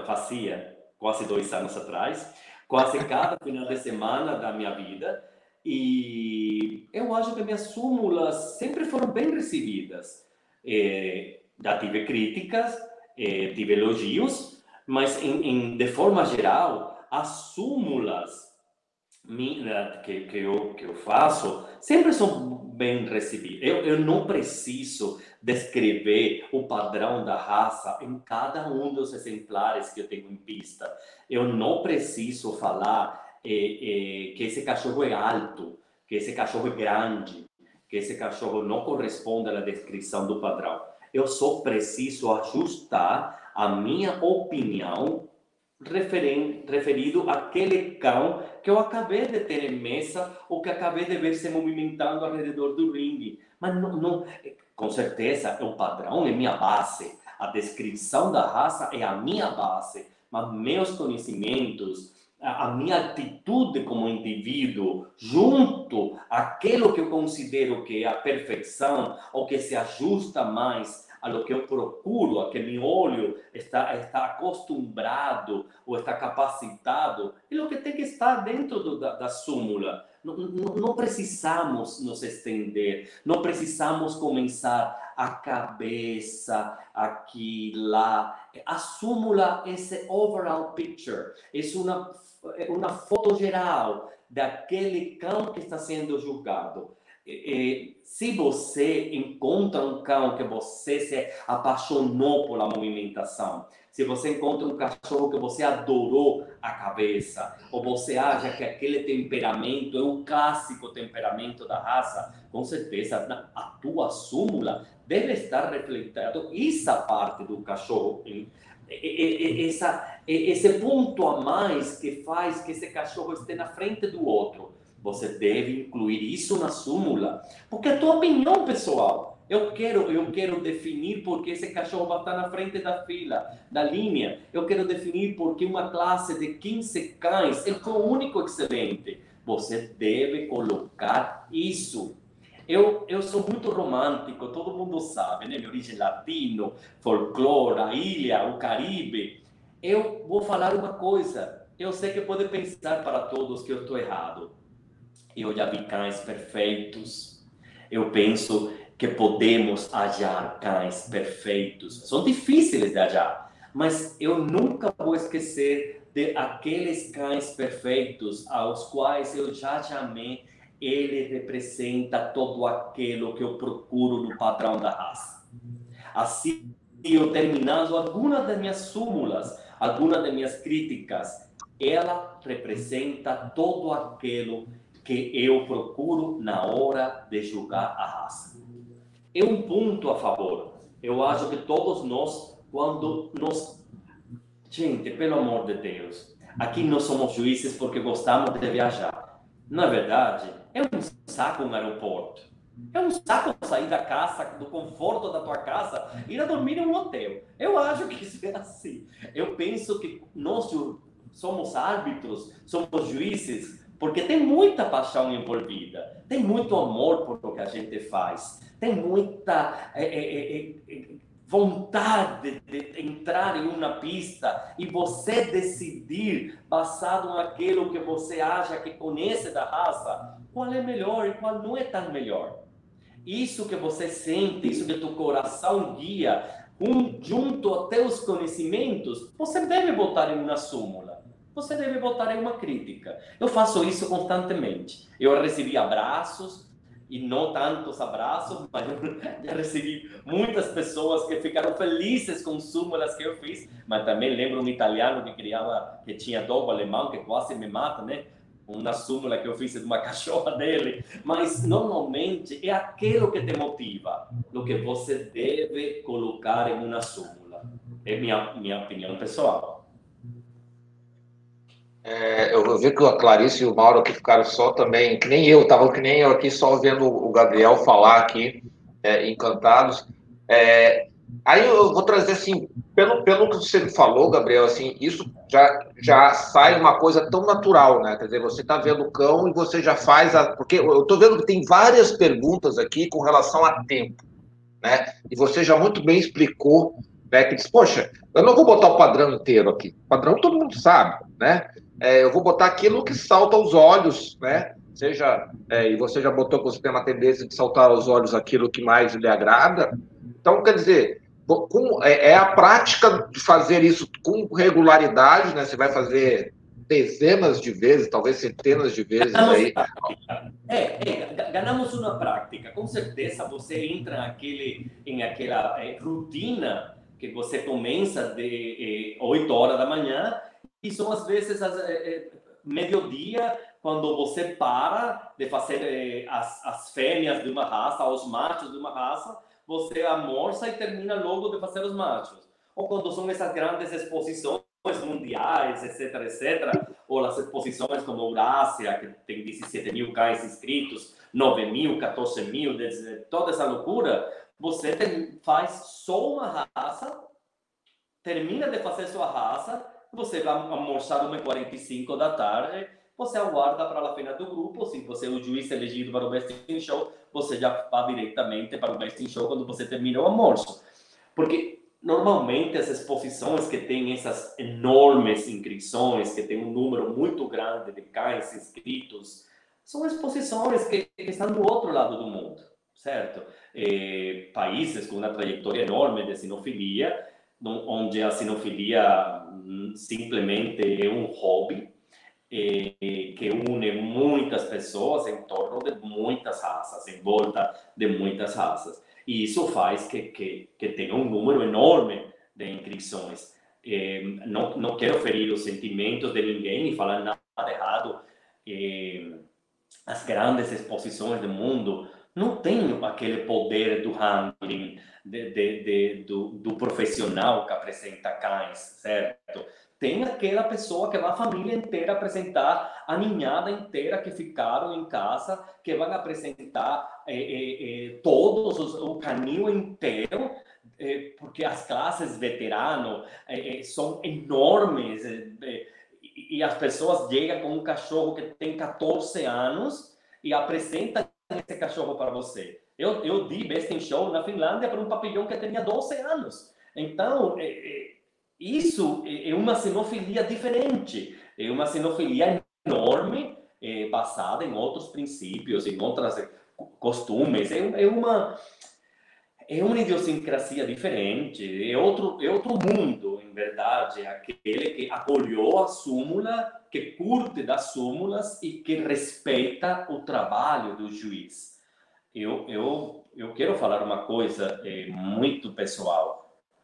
fazia quase dois anos atrás, quase cada final de semana da minha vida e eu acho que minhas súmulas sempre foram bem recebidas. É, já tive críticas, é, tive elogios, mas em, em, de forma geral, as súmulas que, que, eu, que eu faço sempre são bem recebidas. Eu, eu não preciso descrever o padrão da raça em cada um dos exemplares que eu tenho em pista. Eu não preciso falar é, é, que esse cachorro é alto, que esse cachorro é grande, que esse cachorro não corresponde à descrição do padrão. Eu só preciso ajustar a minha opinião referido àquele cão que eu acabei de ter em mesa ou que acabei de ver se movimentando ao redor do ringue. Mas não, não, com certeza, o padrão é minha base. A descrição da raça é a minha base. Mas meus conhecimentos, a minha atitude como indivíduo junto àquilo que eu considero que é a perfeição ou que se ajusta mais a que eu procuro, a que meu olho está, está acostumado ou está capacitado, é o que tem que estar dentro do, da, da súmula. Não, não, não, precisamos nos estender, não precisamos começar a cabeça, aqui, lá. A súmula, esse overall picture, é uma, uma foto geral daquele cão que está sendo julgado. E, se você encontra um cão que você se apaixonou pela movimentação, se você encontra um cachorro que você adorou a cabeça, ou você acha que aquele temperamento é o clássico temperamento da raça, com certeza a tua súmula deve estar refletindo essa parte do cachorro, essa, esse ponto a mais que faz que esse cachorro esteja na frente do outro. Você deve incluir isso na súmula, porque é a tua opinião pessoal. Eu quero, eu quero definir porque esse cachorro vai estar na frente da fila, da linha. Eu quero definir porque uma classe de 15 cães é o único excelente. Você deve colocar isso. Eu, eu sou muito romântico, todo mundo sabe, né? Minha origem latino, folclore, a ilha, o Caribe. Eu vou falar uma coisa. Eu sei que pode pensar para todos que eu estou errado. Eu já vi cães perfeitos. Eu penso que podemos achar cães perfeitos. São difíceis de achar, mas eu nunca vou esquecer de aqueles cães perfeitos aos quais eu já chamei. Ele representa todo aquilo que eu procuro no padrão da raça. Assim, eu terminando algumas das minhas súmulas, algumas das minhas críticas, ela representa todo aquilo que eu procuro na hora de julgar a raça é um ponto a favor. Eu acho que todos nós, quando nós. Gente, pelo amor de Deus, aqui nós somos juízes porque gostamos de viajar. Na verdade, é um saco um aeroporto. É um saco sair da casa, do conforto da tua casa, ir a dormir em um hotel. Eu acho que isso é assim. Eu penso que nós somos árbitros, somos juízes, porque tem muita paixão envolvida, tem muito amor por o que a gente faz tem muita é, é, é, vontade de entrar em uma pista e você decidir, basado naquilo que você acha que conhece da raça, qual é melhor e qual não é tão melhor. Isso que você sente, isso que teu coração guia, um, junto a teus conhecimentos, você deve botar em uma súmula. Você deve botar em uma crítica. Eu faço isso constantemente. Eu recebi abraços, e não tantos abraços, mas já <laughs> recebi muitas pessoas que ficaram felizes com súmulas que eu fiz, mas também lembro um italiano que criava, que tinha dogo alemão, que quase me mata, né? Uma súmula que eu fiz de uma <laughs> cachorra dele, mas normalmente é aquilo que te motiva, o que você deve colocar em uma súmula. É minha minha opinião pessoal. É, eu vi que a Clarice e o Mauro aqui ficaram só também, que nem eu, estavam que nem eu aqui só vendo o Gabriel falar aqui, é, encantados. É, aí eu vou trazer assim, pelo, pelo que você falou, Gabriel, assim, isso já, já sai uma coisa tão natural, né? Quer dizer, você está vendo o cão e você já faz a. Porque eu estou vendo que tem várias perguntas aqui com relação a tempo, né? E você já muito bem explicou, né? Que diz, poxa, eu não vou botar o padrão inteiro aqui. O padrão todo mundo sabe, né? é, eu vou botar aquilo que salta aos olhos, né? Seja, é, e você já botou que você tem uma tendência de saltar aos olhos aquilo que mais lhe agrada. Então, quer dizer, com, é, é, a prática de fazer isso com regularidade, né? Você vai fazer dezenas de vezes, talvez centenas de vezes aí. <laughs> É, é, ganhamos uma prática. Com certeza você entra naquele, em aquela é, rotina que você começa de é, 8 horas da manhã e são às vezes as, é, é, meio-dia, quando você para de fazer é, as, as fêmeas de uma raça, os machos de uma raça, você almoça e termina logo de fazer os machos. Ou quando são essas grandes exposições mundiais, etc, etc, ou as exposições como Eurásia, que tem 17 mil cães inscritos, 9 mil, 14 mil, toda essa loucura, você tem, faz só uma raça, termina de fazer sua raça, você vai almoçar 1h45 da tarde, você aguarda para a final do grupo, se você é o juiz elegido para o Best in Show, você já vai diretamente para o Best in Show quando você termina o almoço. Porque normalmente as exposições que têm essas enormes inscrições, que tem um número muito grande de cães inscritos, são exposições que, estão do outro lado do mundo, certo? Eh, países com uma trajetória enorme de sinofilia, onde a sinofilia hum, simplesmente é um hobby, eh, que une muitas pessoas em torno de muitas raças, em volta de muitas raças. E isso faz que, que, que tenha um número enorme de inscrições. Eh, não, não quero ferir os sentimentos de ninguém e falar nada errado. Eh, as grandes exposições do mundo não têm aquele poder do handling, de, de, de, do, do profissional que apresenta cães, certo? Tem aquela pessoa que vai a família inteira apresentar, a ninhada inteira que ficaram em casa, que vai apresentar eh, eh, eh, todos os, o canil inteiro, eh, porque as classes veterano eh, eh, são enormes e, as pessoas chegam com um cachorro que tem 14 anos e apresentam esse cachorro para você. Eu, eu di Best Show na Finlândia para um papilhão que tinha 12 anos. Então, isso é uma sinofilia diferente, é uma sinofilia enorme, é, basada em outros princípios, em outros costumes, é, é uma é uma idiosincrasia diferente, é outro é outro mundo, em verdade, aquele que acolheu a súmula, que curte das súmulas e que respeita o trabalho do juiz. Eu eu eu quero falar uma coisa é, muito pessoal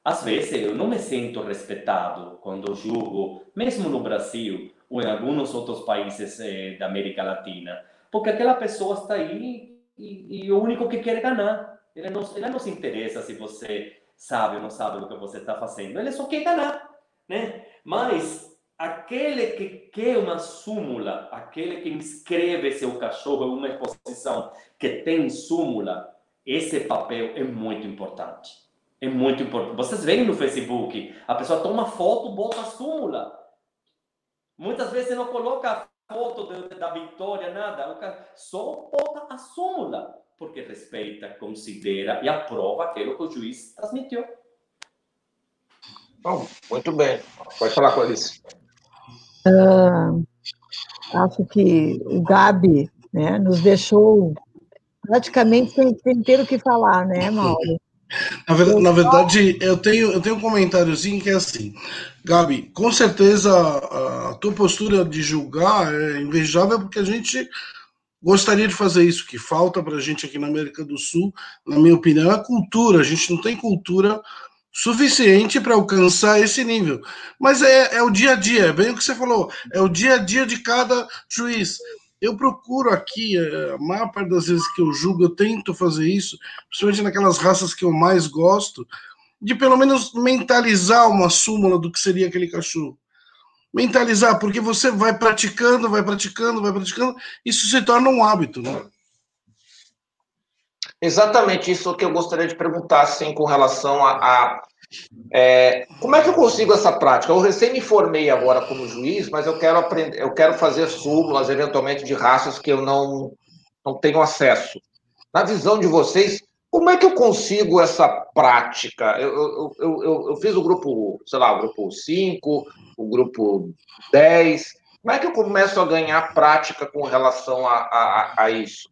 às vezes eu não me sinto respeitado quando julgo, mesmo no Brasil ou em alguns outros países eh, da América Latina, porque aquela pessoa está aí e, e, o único que quer é ganhar. Ele não, ele não se interessa se você sabe ou não sabe o que você está fazendo, ele só quer ganhar, né? Mas aquele que quer uma súmula, aquele que inscreve seu cachorro em uma exposição que tem súmula, esse papel é muito importante. É muito importante. Vocês veem no Facebook, a pessoa toma foto, bota a súmula. Muitas vezes não coloca a foto de, da vitória, nada. Só bota a súmula, porque respeita, considera e aprova aquilo que o juiz transmitiu. Bom, muito bem. Pode falar, Clarice. Uh, acho que o Gabi né, nos deixou praticamente sem, sem ter o que falar, né, Mauro? Na verdade, na verdade, eu tenho, eu tenho um comentáriozinho que é assim, Gabi, com certeza a, a tua postura de julgar é invejável porque a gente gostaria de fazer isso, que falta para a gente aqui na América do Sul, na minha opinião, é a cultura. A gente não tem cultura suficiente para alcançar esse nível. Mas é, é o dia a dia, é bem o que você falou, é o dia a dia de cada juiz eu procuro aqui, eh, a maior parte das vezes que eu julgo, eu tento fazer isso, principalmente naquelas raças que eu mais gosto, de pelo menos mentalizar uma súmula do que seria aquele cachorro. Mentalizar, porque você vai praticando, vai praticando, vai praticando, isso se torna um hábito, né? Exatamente isso que eu gostaria de perguntar, assim, com relação a, a é, como é que eu consigo essa prática? Eu recém me formei agora como juiz, mas eu quero aprender, eu quero fazer súmulas, eventualmente, de raças que eu não, não tenho acesso. Na visão de vocês, como é que eu consigo essa prática? Eu, eu, eu, eu, fiz o grupo, sei lá, o grupo 5, o grupo 10. Como é que eu começo a ganhar prática com relação a, a, a isso?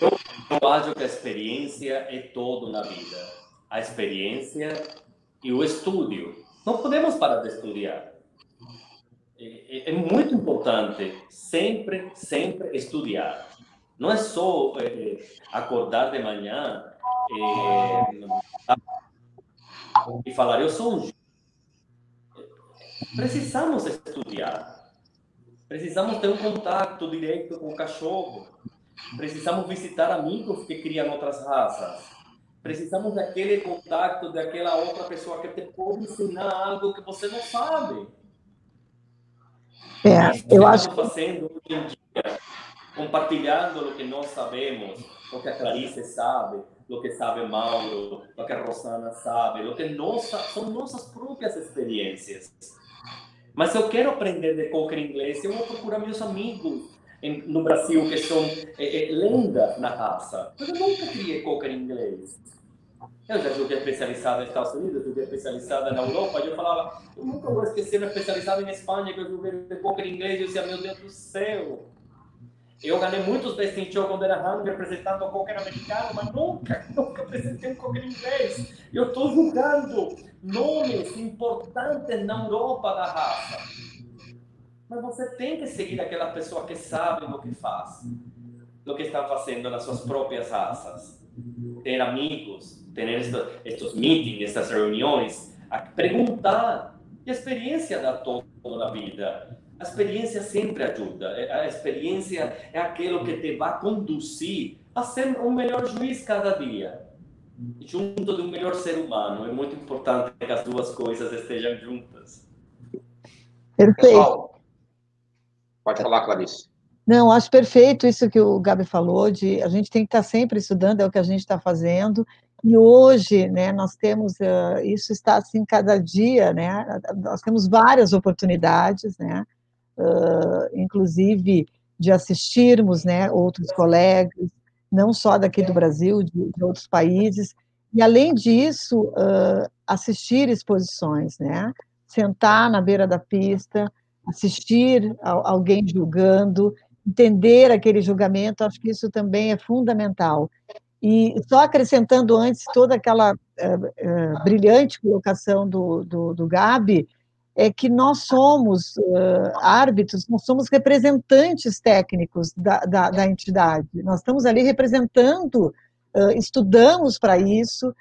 Eu, eu acho que a experiência é todo na vida. A experiência e o estudo. Não podemos parar de estudar. É, é, é muito importante sempre, sempre estudar. Não é só é, acordar de manhã é, e falar, eu sou um Precisamos estudar. Precisamos ter um contato direto com o cachorro. Precisamos visitar amigos que criam outras raças. Precisamos daquele contato daquela outra pessoa que te pode ensinar algo que você não sabe. É, eu acho que fazendo hoje em dia, compartilhando o que nós sabemos, o que a Clarice sabe, o que sabe Mauro, o que a Rosana sabe, o que nossa, são nossas próprias experiências. Mas se eu quero aprender de qualquer inglês, eu vou procurar meus amigos, no Brasil que são é, é, lenda na raça. Mas eu nunca criei cocker em inglês. Eu já joguei especializada nos Estados Unidos, joguei especializada na Europa, e eu falava, eu nunca vou esquecer uma especializada em Espanha, que eu joguei cocker em inglês, e eu dizia, meu Deus do céu. Eu ganhei muitos desse show quando era ramo, representando o cocker americano, mas nunca, <laughs> nunca apresentei um cocker inglês. Eu estou julgando nomes importantes na Europa da raça. Mas você tem que seguir aquela pessoa que sabe o que faz, o que está fazendo nas suas próprias raças. Ter amigos, ter estes, estes meetings, estas reuniões, perguntar. E a experiência dá todo na vida. A experiência sempre ajuda. É, a experiência é aquilo que te vai conduzir a ser um melhor juiz cada dia. Junto de um melhor ser humano. É muito importante que as duas coisas estejam juntas. Perfeito. Pessoal, pode falar, Clarice. Não, acho perfeito isso que o Gabi falou, de a gente tem que estar sempre estudando, é o que a gente está fazendo, e hoje, né, nós temos, uh, isso está assim cada dia, né, nós temos várias oportunidades, né, uh, inclusive de assistirmos, né, outros colegas, não só daqui do Brasil, de, de outros países, e além disso, uh, assistir exposições, né, sentar na beira da pista, assistir a, alguém julgando, entender aquele julgamento, acho que isso também é fundamental. E só acrescentando antes toda aquela uh, uh, brilhante colocação do, do, do Gabi, é que nós somos uh, árbitros, nós somos representantes técnicos da, da, da entidade. Nós estamos ali representando, estudamos para isso,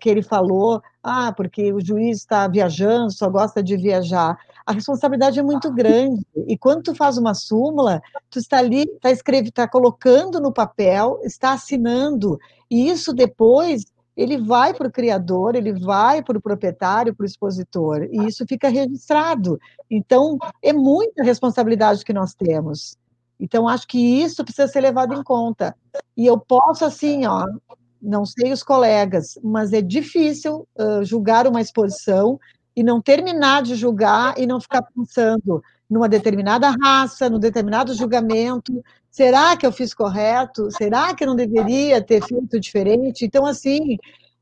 que ele falou, ah, porque o juiz está viajando, só gosta de viajar. A responsabilidade é muito grande. E quando tu faz uma súmula, tu está ali, está escrevendo, está colocando no papel, está assinando. E isso depois ele vai para o criador, ele vai para o proprietário, para o expositor, e isso fica registrado. Então, é muita responsabilidade que nós temos. Então, acho que isso precisa ser levado em conta. E eu posso, assim, ó, não sei os colegas, mas é difícil uh, julgar uma exposição e não terminar de julgar e não ficar pensando numa determinada raça, num determinado julgamento. Será que eu fiz correto? Será que eu não deveria ter feito diferente? Então, assim,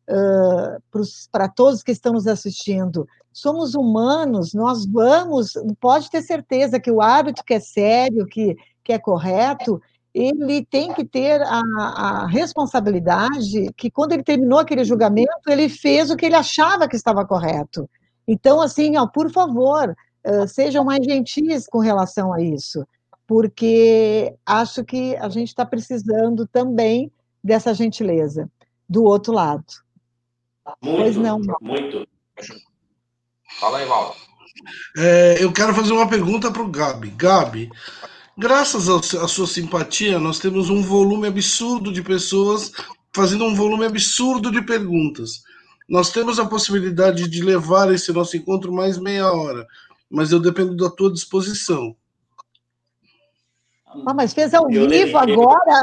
uh, para todos que estão nos assistindo, somos humanos, nós vamos, pode ter certeza que o hábito que é sério, que, que é correto, ele tem que ter a, a, responsabilidade que, quando ele terminou aquele julgamento, ele fez o que ele achava que estava correto. Então, assim, ó, por favor, uh, sejam mais gentis com relação a isso, porque acho que a gente está precisando também dessa gentileza do outro lado. Muito, pois não. Muito. Fala aí, Val. É, eu quero fazer uma pergunta para o Gabi. Gabi, Graças à sua simpatia, nós temos um volume absurdo de pessoas fazendo um volume absurdo de perguntas. Nós temos a possibilidade de levar esse nosso encontro mais meia hora, mas eu dependo da tua disposição. Ah, mas fez ao eu vivo dediquei, agora?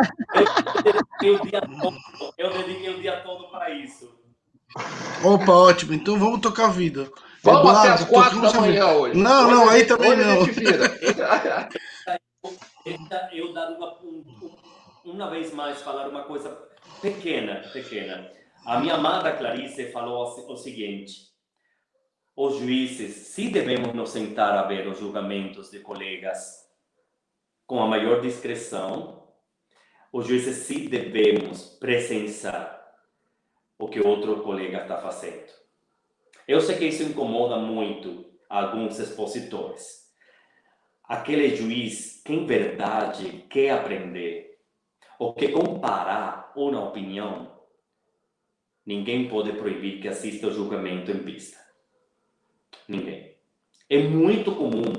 Eu, eu, dediquei todo, eu dediquei o dia todo para isso. Opa, ótimo. Então vamos tocar a vida. Vamos Eduardo, até as quatro da manhã hoje. Não, hoje não, aí também não. Eu dar uma, uma vez mais falar uma coisa pequena, pequena. A minha amada Clarice falou o seguinte: os juízes, se devemos nos sentar a ver os julgamentos de colegas com a maior discrição, os juízes se devemos presenciar o que outro colega está fazendo. Eu sei que isso incomoda muito alguns expositores aquele juiz que em verdade quer aprender ou quer comparar uma opinião, ninguém pode proibir que assista o julgamento em pista. Ninguém. É muito comum,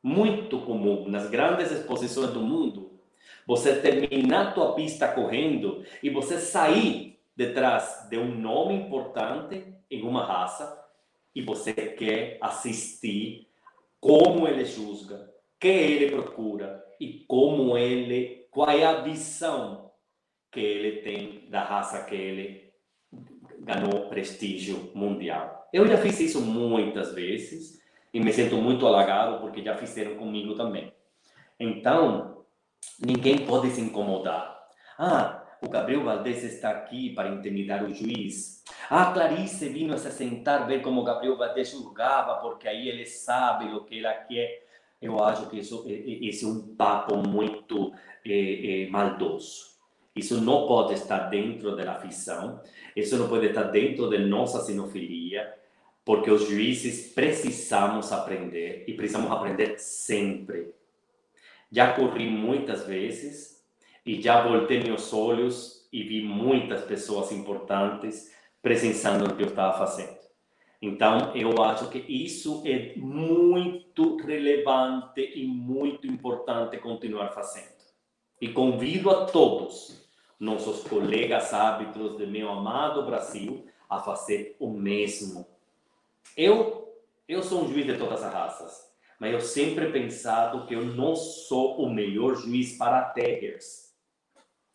muito comum nas grandes exposições do mundo, você terminar tua pista correndo e você sair detrás de um nome importante em uma raça e você quer assistir como ele julga, que ele procura e como ele, qual é a visão que ele tem da raça que ele ganhou prestígio mundial. Eu já fiz isso muitas vezes e me sinto muito halagado porque já fizeram comigo também. Então, ninguém pode se incomodar. Ah, o Gabriel Valdez está aqui para intimidar o juiz. Ah, Clarice vino a se sentar ver como Gabriel Valdez julgava, porque aí ele sabe o que ela quer. Eu acho que isso, esse é um papo muito é, é, maldoso. Isso não pode estar dentro da ficção, isso não pode estar dentro da nossa sinofilia, porque os juízes precisamos aprender e precisamos aprender sempre. Já corri muitas vezes e já voltei meus olhos e vi muitas pessoas importantes presenciando o que eu estava fazendo. Então, eu acho que isso é muito relevante e muito importante continuar fazendo. E convido a todos, nossos colegas árbitros do meu amado Brasil, a fazer o mesmo eu, eu sou um juiz de todas as raças, mas eu sempre pensado que eu não sou o melhor juiz para terriers.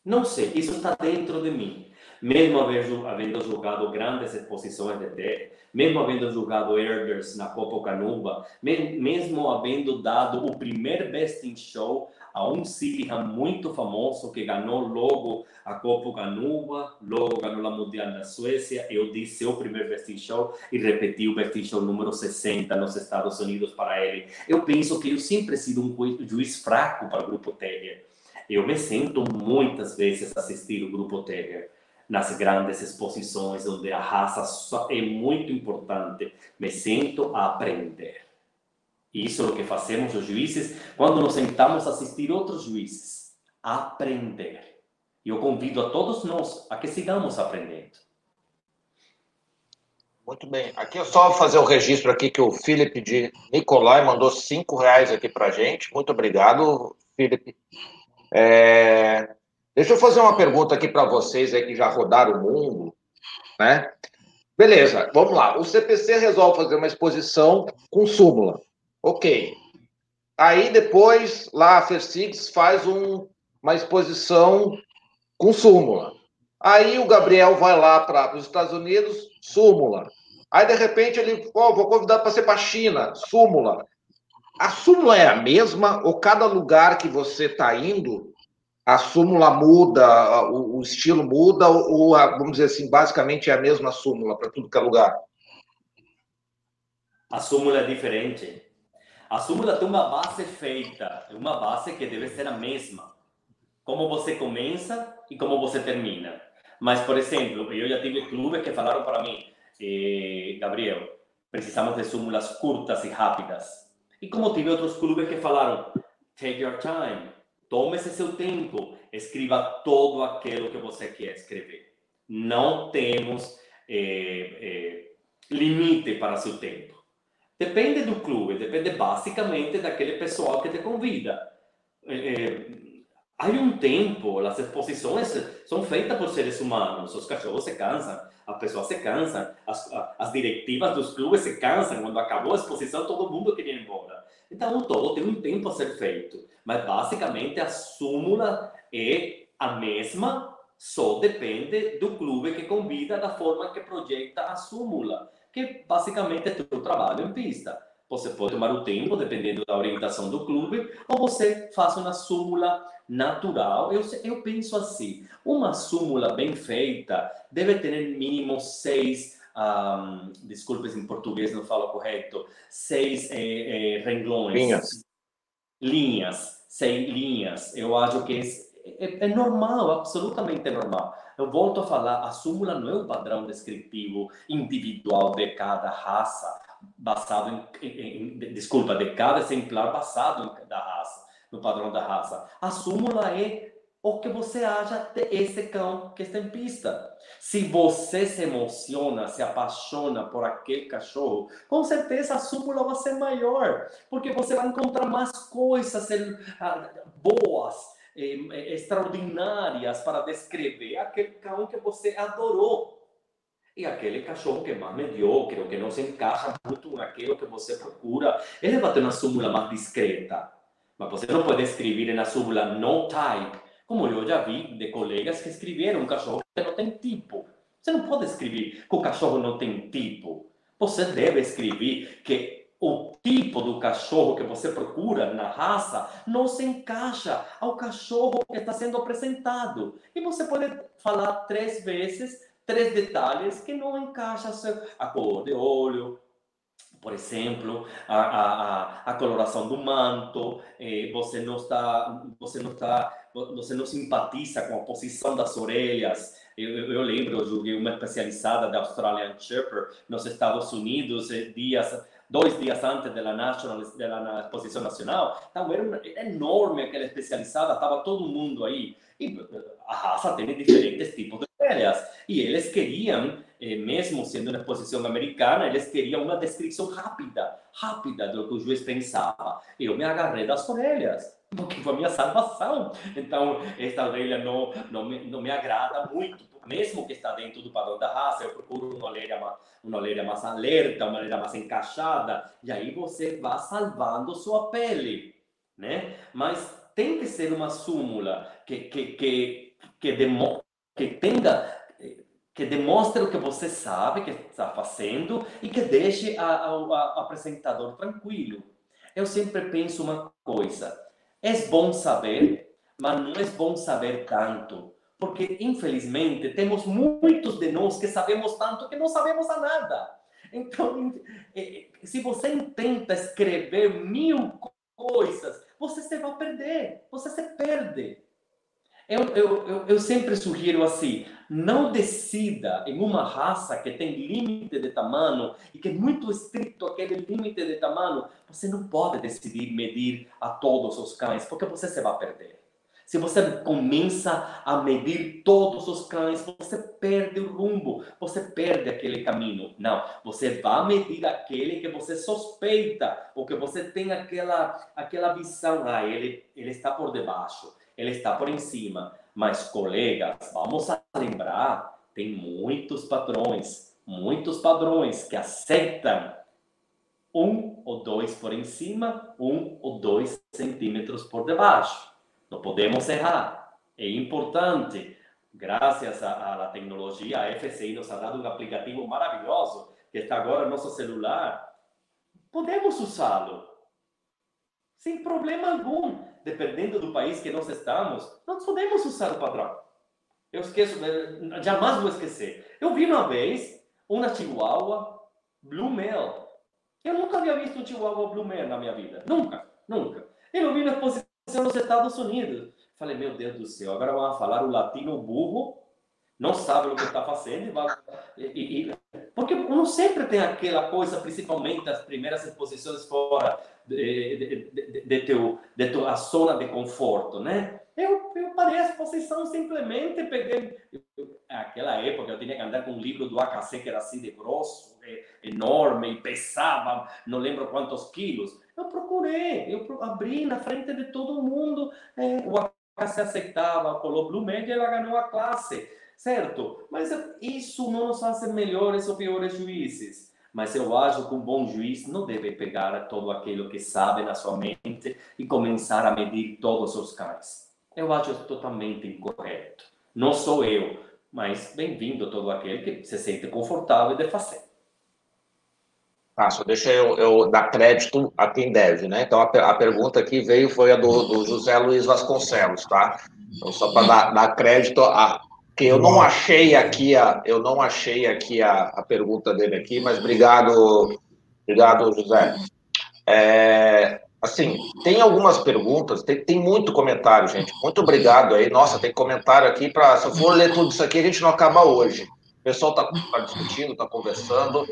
Não sei, isso está dentro de mim. Mesmo havendo jogado grandes exposições de terra, mesmo havendo jogado Herders na Copa Canuba, mesmo havendo dado o primeiro Best in Show a um Silihan muito famoso que ganhou logo a Copa Ganuba, logo ganhou a Mundial na Suécia. Eu disse seu primeiro Best in Show e repeti o Best in Show número 60 nos Estados Unidos para ele. Eu penso que eu sempre sido um juiz fraco para o Grupo Terrier. Eu me sinto muitas vezes assistir o Grupo Terrier nas grandes exposições onde a raça é muito importante. Me sinto a aprender. Isso é o que fazemos os juízes quando nos sentamos a assistir outros juízes. Aprender. E eu convido a todos nós a que sigamos aprendendo. Muito bem. Aqui é só fazer o registro aqui que o Felipe de Nicolai mandou cinco reais aqui para gente. Muito obrigado, Felipe. É... Deixa eu fazer uma pergunta aqui para vocês aí que já rodaram o mundo, né? Beleza, vamos lá. O CPC resolve fazer uma exposição com súmula. Ok. Aí depois, lá a Fersix faz um, uma exposição com súmula. Aí o Gabriel vai lá para os Estados Unidos, súmula. Aí de repente ele, oh, vou convidar para ser para a China, súmula. A súmula é a mesma ou cada lugar que você está indo, a súmula muda, o, estilo muda ou, vamos dizer assim, basicamente é a mesma súmula para tudo que é lugar? A súmula é diferente. A súmula tem uma base feita, uma base que deve ser a mesma. Como você começa e como você termina. Mas, por exemplo, eu já tive clubes que falaram para mim, eh, Gabriel, precisamos de súmulas curtas e rápidas. E como tive outros clubes que falaram, take your time, tome-se seu tempo, escreva todo aquilo que você quer escrever. Não temos eh, eh, limite para seu tempo. Depende do clube, depende basicamente daquele pessoal que te convida. É, há um tempo, as exposições são feitas por seres humanos, os cachorros se cansam, as pessoas se cansam, as, as diretivas dos clubes se cansam, quando acabou a exposição todo mundo queria ir embora. Então, todo tem um tempo a ser feito, mas basicamente a súmula é a mesma, só depende do clube que convida, da forma que projeta a súmula que basicamente é o trabalho em pista. Você pode tomar o tempo, dependendo da orientação do clube, ou você faz uma súmula natural. Eu, eu penso assim: uma súmula bem feita deve ter no mínimo seis. Um, desculpes em português, não falo correto. Seis é, é, renglões. Linhas. Linhas. Seis linhas. Eu acho que é, é, é normal, absolutamente normal. Eu volto a falar, a súmula não é o padrão descritivo individual de cada raça, basado em, em, em desculpa, de cada exemplar basado em, da raça, no padrão da raça. A súmula é o que você acha desse cão que está em pista. Se você se emociona, se apaixona por aquele cachorro, com certeza a súmula vai ser maior, porque você vai encontrar mais coisas ah, boas, eh, eh, extraordinárias para descrever aquele cão que você adorou. E aquele cachorro que é mais mediocre, que não se encaixa muito naquilo que você procura, ele vai ter uma súmula mais discreta. Mas você não pode escrever na súmula no type, como eu já vi de colegas que escreveram um cachorro que não tem tipo. Você não pode escrever que o cachorro não tem tipo. Você deve escrever que o tipo do cachorro que você procura na raça não se encaixa ao cachorro que está sendo apresentado. E você pode falar três vezes, três detalhes que não encaixam a cor de olho, por exemplo, a, a, a coloração do manto, eh, você não está, você não está, simpatiza com a posição das orelhas. Eu, eu, lembro, eu joguei uma especializada da Australian Shepherd nos Estados Unidos, eh, dias dois dias antes da national, da exposição nacional. Então era, era enorme aquela especializada, estava todo mundo aí. E a raça tem diferentes tipos de orelhas. E eles queriam eh, mesmo sendo uma exposição americana, eles queriam uma descrição rápida, rápida do que o juiz pensava. Eu me agarrei das orelhas, porque foi a minha salvação. Então, esta orelha não, não, me, não me agrada muito, mesmo que está dentro do padrão da raça, eu procuro uma orelha, mais, uma orelha mais alerta, uma orelha mais encaixada, e aí você vai salvando sua pele, né? Mas tem que ser uma súmula que, que, que, que, demo, que tenha que demonstre o que você sabe que está fazendo e que deixe o apresentador tranquilo. Eu sempre penso uma coisa: é bom saber, mas não é bom saber tanto, porque infelizmente temos muitos de nós que sabemos tanto que não sabemos a nada. Então, <laughs> se você tenta escrever mil coisas, você se vai perder, você se perde. Eu, eu, eu, eu, sempre sugiro assim: não decida em uma raça que tem limite de tamanho e que é muito estrito aquele limite de tamanho. Você não pode decidir medir a todos os cães, porque você se vai perder. Se você começa a medir todos os cães, você perde o rumbo, você perde aquele caminho. Não, você vai medir aquele que você suspeita, ou que você tem aquela, aquela visão, ah, ele, ele está por debaixo ele está por em cima. Mas, colegas, vamos lembrar, tem muitos padrões, muitos padrões que aceitam um ou dois por em cima, um ou dois centímetros por debaixo. Não podemos errar. É importante. Graças à, à tecnologia, a FCI nos ha dado um aplicativo maravilhoso que está agora no nosso celular. Podemos usá-lo sem problema algum dependendo do país que nós estamos, nós podemos usar o padrão. Eu esqueço, jamais vou esquecer. Eu vi uma vez uma chihuahua Blue Male. Eu nunca havia visto um chihuahua Blue Male na minha vida. Nunca, nunca. Eu vi na exposição nos Estados Unidos. Falei, meu Deus do céu, agora vamos falar o latino burro, não sabe o que está fazendo. E vai... e, e... Porque não sempre tem aquela coisa, principalmente as primeiras exposições fora de, de, de, teu, de tua zona de conforto, né? Eu, eu parei a exposição simplesmente peguei. Naquela época eu tinha que andar com um livro do AKC que era assim de grosso, enorme, e pesava, não lembro quantos quilos. Eu procurei, eu abri na frente de todo mundo. É, o AKC aceitava, colou Blue Med e ela ganhou a classe, certo? Mas isso não nos faz melhores ou piores juízes mas eu acho que um bom juiz não deve pegar todo aquilo que sabe na sua mente e começar a medir todos os cães. Eu acho totalmente incorreto. Não sou eu, mas bem-vindo todo aquele que se sente confortável de fazer. Ah, só deixa eu, eu, dar crédito a quem deve, né? Então, a, a pergunta que veio foi a do, do José Luiz Vasconcelos, tá? Então, só para dar, dar, crédito a, que eu não achei aqui a, eu não achei aqui a, a pergunta dele aqui, mas obrigado, obrigado, José. É, assim, tem algumas perguntas, tem, tem muito comentário, gente. Muito obrigado aí. Nossa, tem comentário aqui para. Se eu for ler tudo isso aqui, a gente não acaba hoje. O pessoal está tá discutindo, está conversando.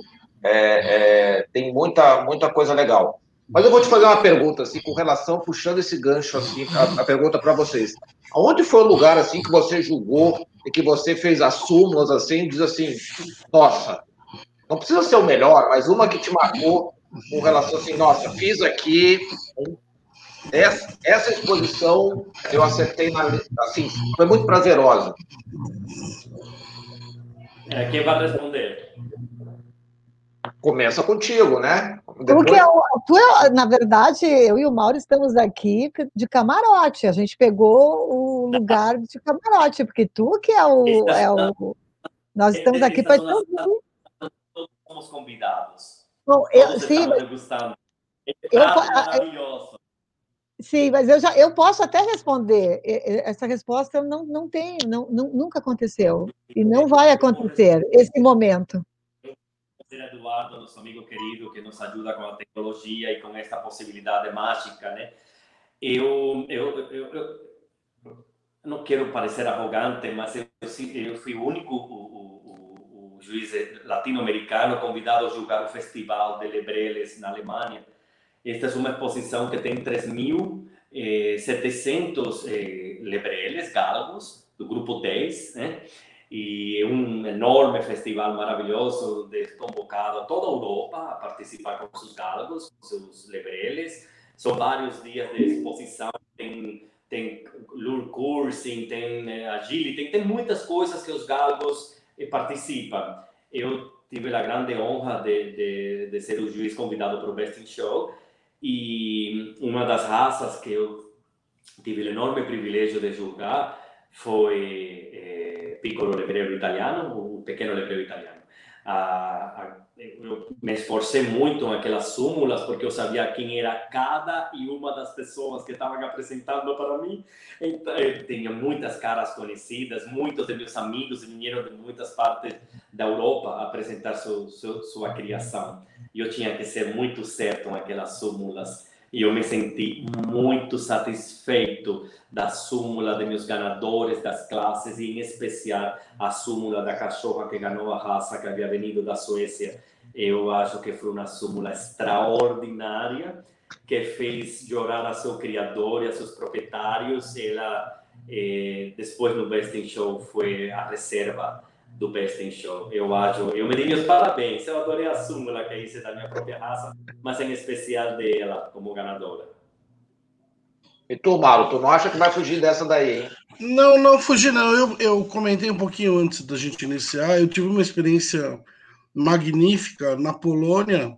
É, é, tem muita, muita coisa legal. Mas eu vou te fazer uma pergunta, assim, com relação, puxando esse gancho, assim, a, a pergunta para vocês. Onde foi o lugar, assim, que você julgou e que você fez as súmulas, assim, diz assim, nossa, não precisa ser o melhor, mas uma que te marcou com relação, assim, nossa, fiz aqui, essa, essa exposição eu acertei, na, assim, foi muito prazerosa. É, quem vai responder? Começa contigo, né? Depois... Porque eu, tu, na verdade, eu e o Mauro estamos aqui de camarote. A gente pegou o lugar de camarote, porque tu que é o. É o nós estamos aqui para todos. Todos somos convidados. Bom, eu, sim, mas, eu, maravilhoso. Sim, mas eu já eu posso até responder. Essa resposta não, não tem, não, não, nunca aconteceu. E não vai acontecer esse momento. Eduardo, nosso amigo querido, que nos ajuda com a tecnologia e com esta possibilidade mágica, né? Eu, eu, eu, eu não quero parecer arrogante, mas eu, eu fui o único o, o, o juiz latino-americano convidado a julgar o Festival de Lebreles na Alemanha. Esta é uma exposição que tem 3.700 eh, eh, lebreles, galgos, do grupo 10, né? e um enorme festival maravilhoso convocado toda a Europa a participar com seus galgos, com seus lebreles. São vários dias de exposição, tem, tem lure coursing, tem eh, agility, tem, muitas coisas que os galgos eh, participam. Eu tive a grande honra de, de, de ser o juiz convidado para o Best in Show e uma das raças que eu tive o enorme privilégio de julgar foi eh, Piccolo Lebreiro Italiano, o Pequeno Lebreiro Italiano. Ah, ah, eu me esforcei muito naquelas súmulas porque eu sabia quem era cada e uma das pessoas que estavam apresentando para mim. Então, eu tinha muitas caras conhecidas, muitos de meus amigos vieram de muitas partes da Europa apresentar su, sua criação. E eu tinha que ser muito certo naquelas súmulas e eu me senti muito satisfeito da súmula de meus ganadores das classes e em especial a súmula da cachorra que ganhou a raça que havia vindo da Suécia. Eu acho que foi uma súmula extraordinária que fez chorar a seu criador e a seus proprietários. Ela eh, depois no Best in Show foi a reserva do Best in Show. Eu acho, eu me dei meus parabéns. Eu adorei a súmula que hice da minha própria raça, mas em especial dela como ganadora. E tu, Mauro, tu não acha que vai fugir dessa daí, hein? Não, não fugi não. Eu, eu comentei um pouquinho antes da gente iniciar. Eu tive uma experiência magnífica na Polônia,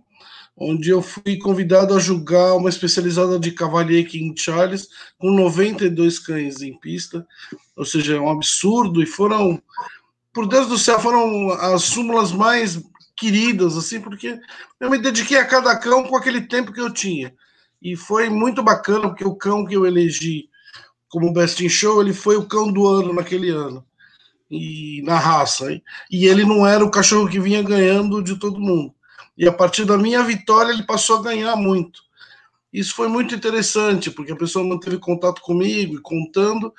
onde eu fui convidado a julgar uma especializada de Cavalier King Charles com 92 cães em pista. Ou seja, é um absurdo. E foram por Deus do céu, foram as súmulas mais queridas, assim, porque eu me dediquei a cada cão com aquele tempo que eu tinha. E foi muito bacana, porque o cão que eu elegi como Best in Show, ele foi o cão do ano naquele ano. E na raça. Hein? E ele não era o cachorro que vinha ganhando de todo mundo. E a partir da minha vitória, ele passou a ganhar muito. Isso foi muito interessante, porque a pessoa manteve contato comigo e contando.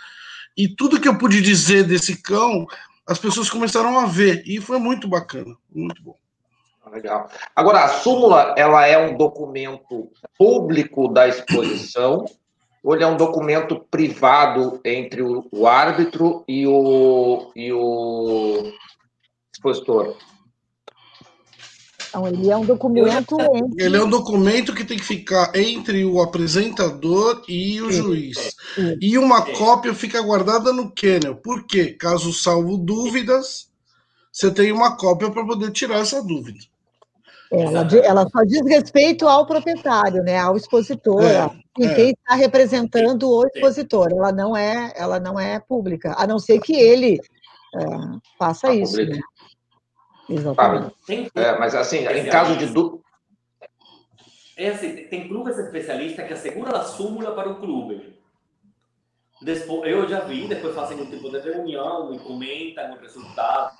E tudo que eu pude dizer desse cão, as pessoas começaram a ver e foi muito bacana, muito bom. Legal. Agora, a súmula, ela é um documento público da exposição ou ele é um documento privado entre o, o árbitro e o, e o expositor? Então, ele é um documento. Entre... Ele é um documento que tem que ficar entre o apresentador e o juiz. E uma cópia fica guardada no kennel. Por quê? Caso salvo dúvidas, você tem uma cópia para poder tirar essa dúvida. Ela, ela, só diz respeito ao proprietário, né, ao expositor, é, é. quem está representando o expositor. Ela não é, ela não é pública, a não ser que ele é, faça isso. Né? Exatamente. é, mas assim, em caso de dúvida. É assim, tem clubes especialistas que asseguram a súmula para o clube. Depois, eu já vi, depois fazem um tipo de reunião e comentam o resultado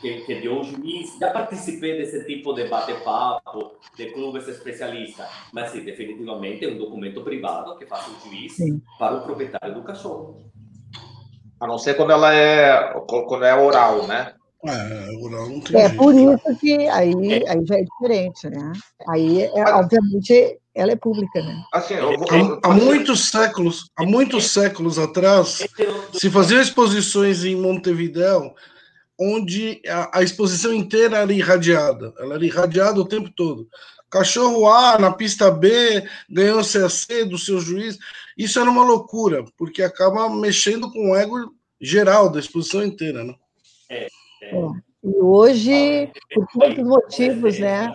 que, que deu o juiz. Já participei desse tipo de bate-papo de clubes especialistas. Mas, sim, definitivamente é um documento privado que faz o juiz sim. para o proprietário do cachorro. A não ser quando ela é, quando é oral, né? É, não tem é por isso que aí, aí já é diferente, né? Aí, é, obviamente, ela é pública, né? Assim, eu, eu, há, há, muitos séculos, há muitos séculos atrás, se faziam exposições em Montevideo, onde a, a, exposição inteira era irradiada, ela era irradiada o tempo todo. Cachorro A na pista B ganhou CAC do seu juiz. Isso era uma loucura, porque acaba mexendo com o ego geral da exposição inteira, né? É. É. E hoje, por muitos motivos, né?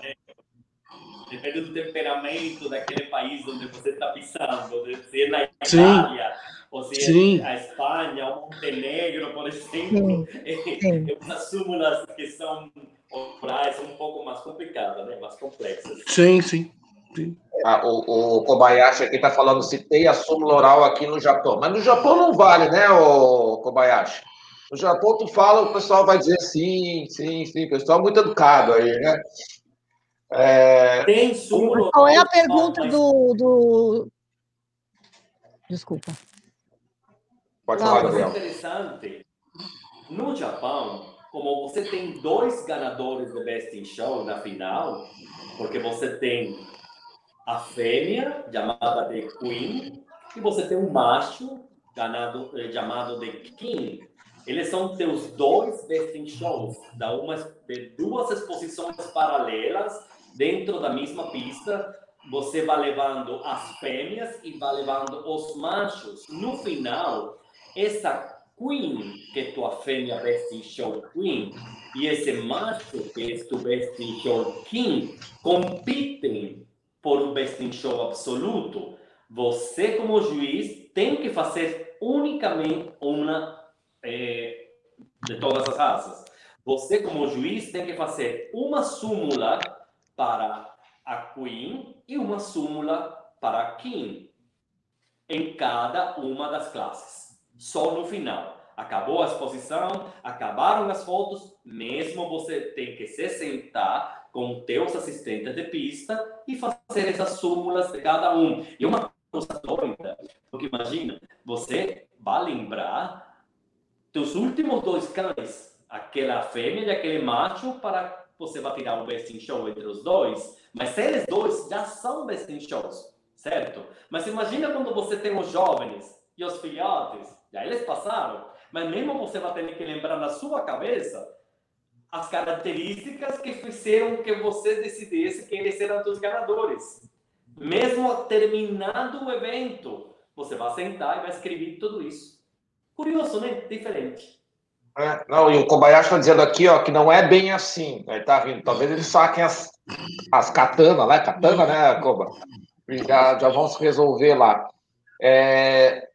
Depende do temperamento daquele país onde você está pisando, se é na Itália, sim, ou se sim. é a Espanha, ou Montenegro, por exemplo. Sim, <laughs> sim. Essas súmulas que são um pouco mais complicadas, né? mais complexas. Sim, sim. sim. Ah, o, o, Kobayashi aqui está falando, citei a súmula oral aqui no Japão. Mas no Japão não vale, né, o Kobayashi? No Japão, tu fala, o pessoal vai dizer sim, sim, sim. O pessoal é muito educado aí, né? É... Tem súmula. Qual é a pergunta do, do... Desculpa. Pode falar, Gabriel. interessante. No Japão, como você tem dois ganadores do Best in Show na final, porque você tem a fêmea, chamada de Queen, e você tem um macho, ganado, eh, chamado de King. Eles são teus dois Best in Shows, da uma, duas exposições paralelas dentro da mesma pista. Você vai levando as fêmeas e vai levando os machos. No final, essa Queen, que é tua fêmea Best in Show Queen, e esse macho, que é tu Best in Show King, competem por um Best in Show absoluto. Você, como juiz, tem que fazer unicamente uma é, de todas as raças. Você, como juiz, tem que fazer uma súmula para a Queen e uma súmula para a King em cada uma das classes só no final. Acabou a exposição, acabaram as fotos, mesmo você tem que se sentar com teus assistentes de pista e fazer essas súmulas de cada um. E uma coisa doida, porque imagina, você vai lembrar dos últimos dois cães, aquela fêmea e aquele macho, para você vai tirar o best in show entre os dois, mas eles dois já são best in shows, certo? Mas imagina quando você tem os jovens e os filhotes, já eles passaram, mas mesmo você vai ter que lembrar na sua cabeça as características que fizeram que você decidisse que eles eram os ganadores. Mesmo terminado o evento, você vai sentar e vai escrever tudo isso. Curioso, né? Diferente. É, não, e o Kobayashi está dizendo aqui ó, que não é bem assim. Ele tá vindo. Talvez eles saquem as, as katanas, né? Katana, né, Koba? Já, já vão se resolver lá. É,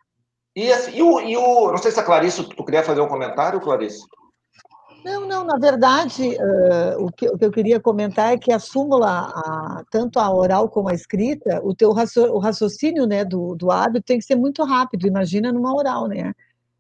e, assim, e, o, e o. Não sei se a Clarice, tu queria fazer um comentário, Clarice? Não, não, na verdade, uh, o, que, o, que, eu queria comentar é que a súmula, a, tanto a oral como a escrita, o teu raci o raciocínio né, do, do hábito tem que ser muito rápido, imagina numa oral, né?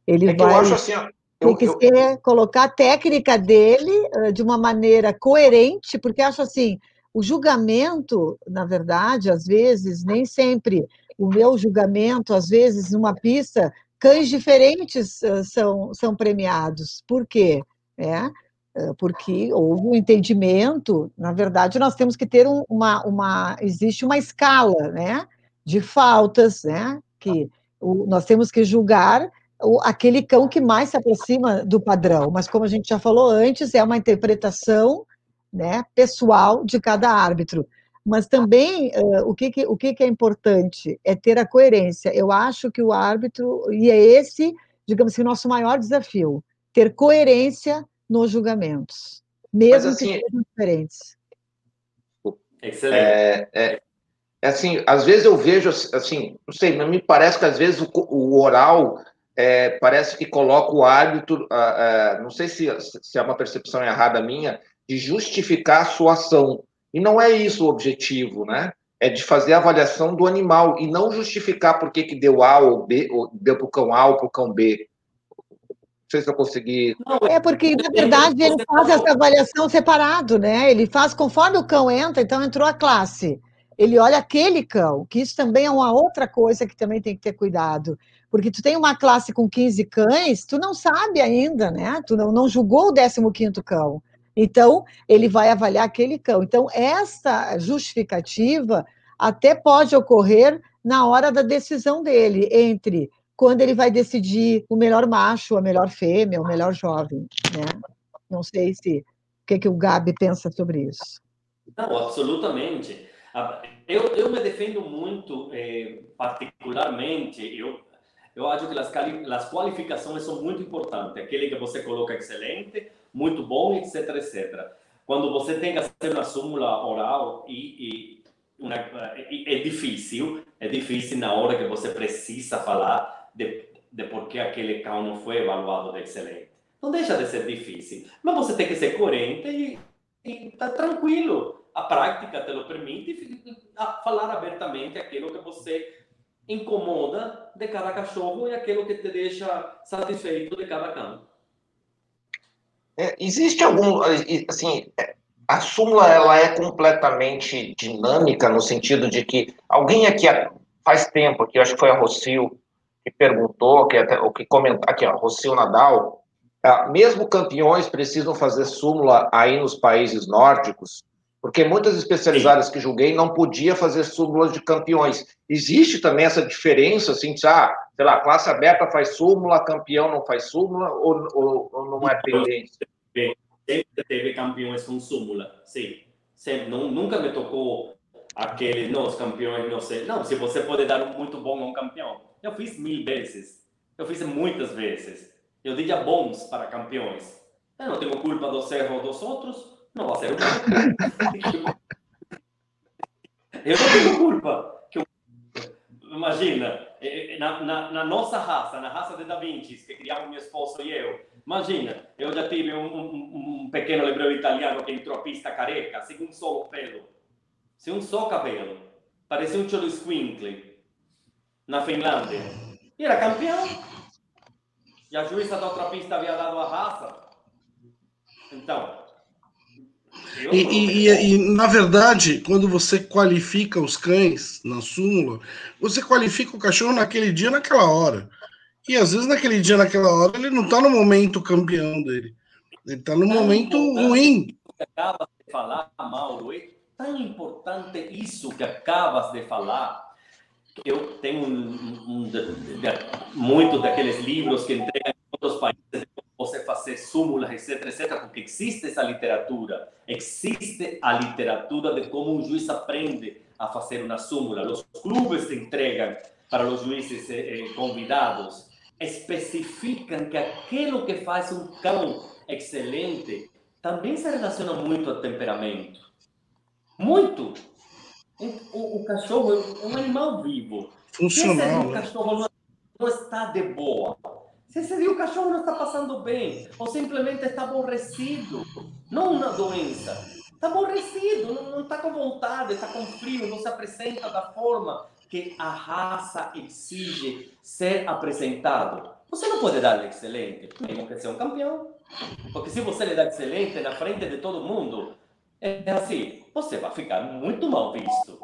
Ele é vai, eu acho assim, ó, tem que eu, ser, colocar a técnica dele uh, de uma maneira coerente, porque acho assim, o julgamento, na verdade, às vezes, nem sempre o meu julgamento, às vezes, numa pista, cães diferentes uh, são, são premiados. Por quê? É, porque houve um entendimento, na verdade, nós temos que ter um, uma, uma, existe uma escala, né, de faltas, né, que o, nós temos que julgar o, aquele cão que mais se aproxima do padrão, mas como a gente já falou antes, é uma interpretação, né, pessoal de cada árbitro. Mas também uh, o, que, que, o que, que é importante é ter a coerência. Eu acho que o árbitro, e é esse, digamos assim, o nosso maior desafio, ter coerência nos julgamentos, mesmo assim, que sejam diferentes. Excelente. É, é, é, assim, às vezes eu vejo, assim, não sei, me parece que às vezes o, o oral é, parece que coloca o árbitro, uh, uh, não sei se, se é uma percepção errada minha, de justificar a sua ação. E não é isso o objetivo, né? É de fazer a avaliação do animal e não justificar por que, que deu A ou B, ou deu para o cão A ou para o cão B. Não sei se eu consegui. É porque, na verdade, ele faz essa avaliação separado, né? Ele faz conforme o cão entra, então entrou a classe. Ele olha aquele cão, que isso também é uma outra coisa que também tem que ter cuidado. Porque tu tem uma classe com 15 cães, tu não sabe ainda, né? Tu não, não julgou o 15 cão. Então, ele vai avaliar aquele cão. Então, essa justificativa até pode ocorrer na hora da decisão dele, entre quando ele vai decidir o melhor macho, a melhor fêmea, o melhor jovem. Né? Não sei se o que, que o Gabi pensa sobre isso. Não, absolutamente. Eu, eu me defendo muito, eh, particularmente, eu, eu acho que as, as qualificações são muito importantes. Aquele que você coloca excelente, muito bom, etc, etc. Quando você tem que fazer uma súmula oral e, e uma, é difícil, é difícil na hora que você precisa falar de, de por que aquele cão não foi evaluado de excelente. Não deixa de ser difícil, mas você tem que ser coerente e, e tá tranquilo. A prática te lo permite falar abertamente aquilo que você incomoda de cada cachorro e aquilo que te deixa satisfeito de cada cão. É, existe algum, assim, a súmula ela é completamente dinâmica no sentido de que alguém aqui faz tempo, aqui, acho que foi a Rocio que perguntou, que até, o que comentou, aqui, ó, Rocio Nadal, ah, mesmo campeões precisam fazer súmula aí nos países nórdicos, porque muitas especializadas que julguei não podia fazer súmulas de campeões. Existe também essa diferença, assim, de, ah, sei lá, classe aberta faz súmula, campeão não faz súmula, ou, ou, ou não é tendência? Sempre teve campeões com súmula, sim. Sempre, não, nunca me tocou aquele, não, os campeões, não sei. Não, se você pode dar um muito bom a um campeão. Eu fiz mil vezes. Eu fiz muitas vezes. Eu diria bons para campeões. Eu não tenho culpa dos erros dos outros, ser o Eu não tenho culpa. Imagina, eh, eh, na, na, na, nossa raça, na raça de Da Vinci, que criamos meu esposo e eu, imagina, eu já tive um, um, um pequeno hebreu italiano que entrou a pista careca, sem um só pelo, sem um só cabelo, parecia um Cholo Squinkle, na Finlândia. E era campeão. E a juíza da outra pista havia dado a raça. Então, e, e, e, na verdade, quando você qualifica os cães na súmula, você qualifica o cachorro naquele dia, naquela hora. E às vezes, naquele dia, naquela hora, ele não está no momento campeão dele. Ele está no momento ruim. Acabas de falar, Mauro, é tão importante isso que acabas de falar. Eu tenho um, um, um, muitos daqueles livros que entregam em outros países você fazer súmulas, etc, etc, porque existe essa literatura, existe a literatura de como um juiz aprende a fazer uma súmula. Os clubes entregam para os juízes eh, eh, convidados, especificam que aquilo que faz um cão excelente também se relaciona muito ao temperamento. Muito. O, o cachorro é um animal vivo. Funcional. Se o né? cachorro não está de boa, se esse dia o cachorro não está passando bem, ou simplesmente está aborrecido, não uma doença, está aborrecido, não está com vontade, está com frio, não se apresenta da forma que a raça exige ser apresentado. Você não pode dar excelente, mesmo que seja um campeão. Porque se você lhe dá excelente na frente de todo mundo, é assim, você vai ficar muito mal visto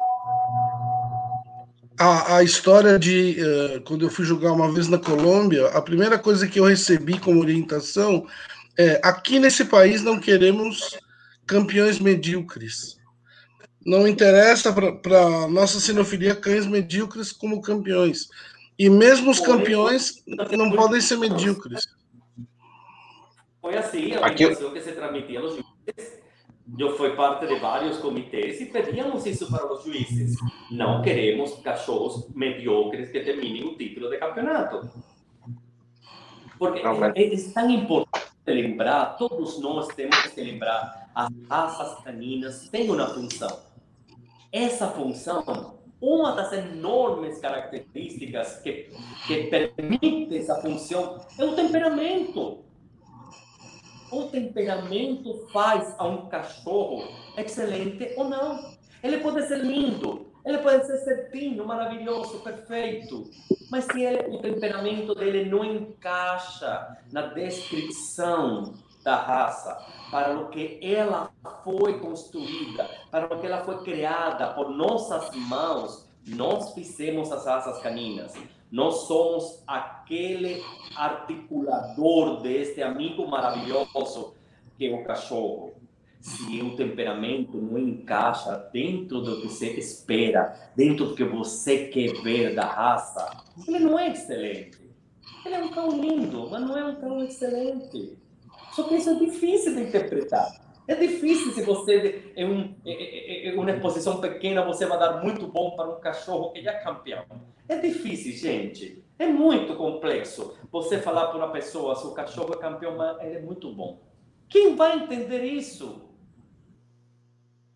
a, a história de uh, quando eu fui jogar uma vez na Colômbia, a primeira coisa que eu recebi como orientação é: aqui nesse país não queremos campeões medíocres. Não interessa para nossa sinofilia cães medíocres como campeões. E mesmo os campeões não podem ser medíocres. Foi assim a que se transmitia eu fui parte de vários comitês e pedíamos isso para os juízes. Não queremos cachorros mediocres que terminem o título de campeonato. Porque Não, é, é, tão importante lembrar, todos nós temos que lembrar, as raças caninas têm uma função. Essa função, uma das enormes características que, que permite essa função é o temperamento o temperamento faz a um cachorro excelente ou não. Ele pode ser lindo, ele pode ser certinho, maravilhoso, perfeito, mas se ele, o temperamento dele não encaixa na descrição da raça, para o que ela foi construída, para o que ela foi criada por nossas mãos, nós fizemos as raças caninas. Nós somos aquele articulador deste amigo maravilhoso que é o cachorro. Se o temperamento não encaixa dentro do que você espera, dentro do que você quer ver da raça, ele não é excelente. Ele é um cão lindo, mas não é um cão excelente. Só que isso é difícil de interpretar. É difícil se você, em, um, em uma exposição pequena, você vai dar muito bom para um cachorro que já é campeão. É difícil, gente. É muito complexo você falar para uma pessoa se o cachorro é campeão, mas ele é muito bom. Quem vai entender isso?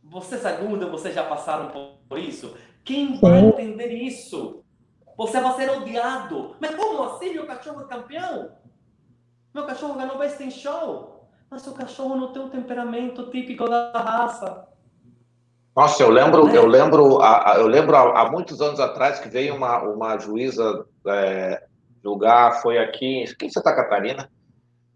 Vocês alguns vocês já passaram por isso? Quem vai entender isso? Você vai ser odiado. Mas como assim meu cachorro é campeão? Meu cachorro ganhou Best in Show. Mas o cachorro não tem o temperamento típico da raça. Nossa, eu lembro, eu lembro, eu lembro há, muitos anos atrás que veio uma, uma juíza é, julgar, foi aqui, aqui em Santa Catarina,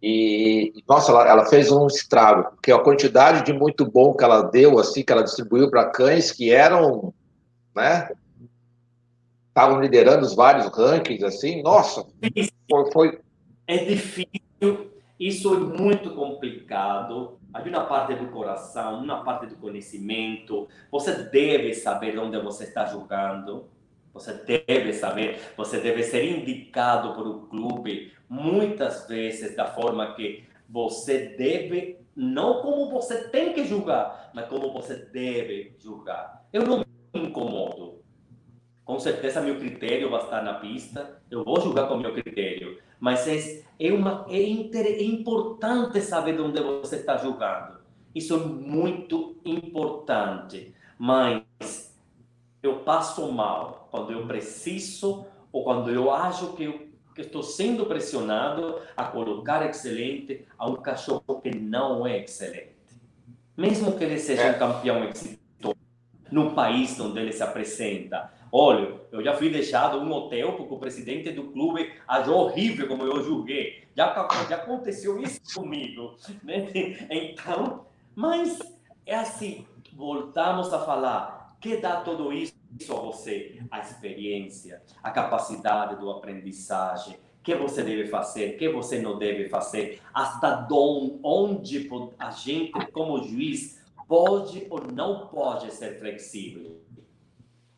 E, nossa, ela, ela, fez um estrago, porque a quantidade de muito bom que ela deu, assim, que ela distribuiu para cães que eram, né? Estavam liderando os vários rankings, assim, nossa, foi, foi... É difícil, isso é muito complicado. Há uma parte do coração, uma parte do conhecimento. Você deve saber onde você está jogando. Você deve saber, você deve ser indicado por um clube muitas vezes da forma que você deve, não como você tem que julgar, mas como você deve julgar. Eu não me incomodo. Com certeza meu critério vai estar na pista, eu vou julgar com meu critério, mas é, é, uma, é, inter, é importante saber onde você está julgando. Isso é muito importante, mas eu passo mal quando eu preciso ou quando eu acho que, eu, que estou sendo pressionado a colocar excelente a um cachorro que não é excelente. Mesmo que ele seja é. um campeão exitoso no país onde ele se apresenta. Olha, eu já fui deixado um hotel porque o presidente do clube achou horrível como eu julguei. Já, já aconteceu isso <laughs> comigo. Né? Então, mas é assim, voltamos a falar que dá tudo isso a você? A experiência, a capacidade do aprendizagem, que você deve fazer, que você não deve fazer, hasta onde a gente, como juiz, pode ou não pode ser flexível.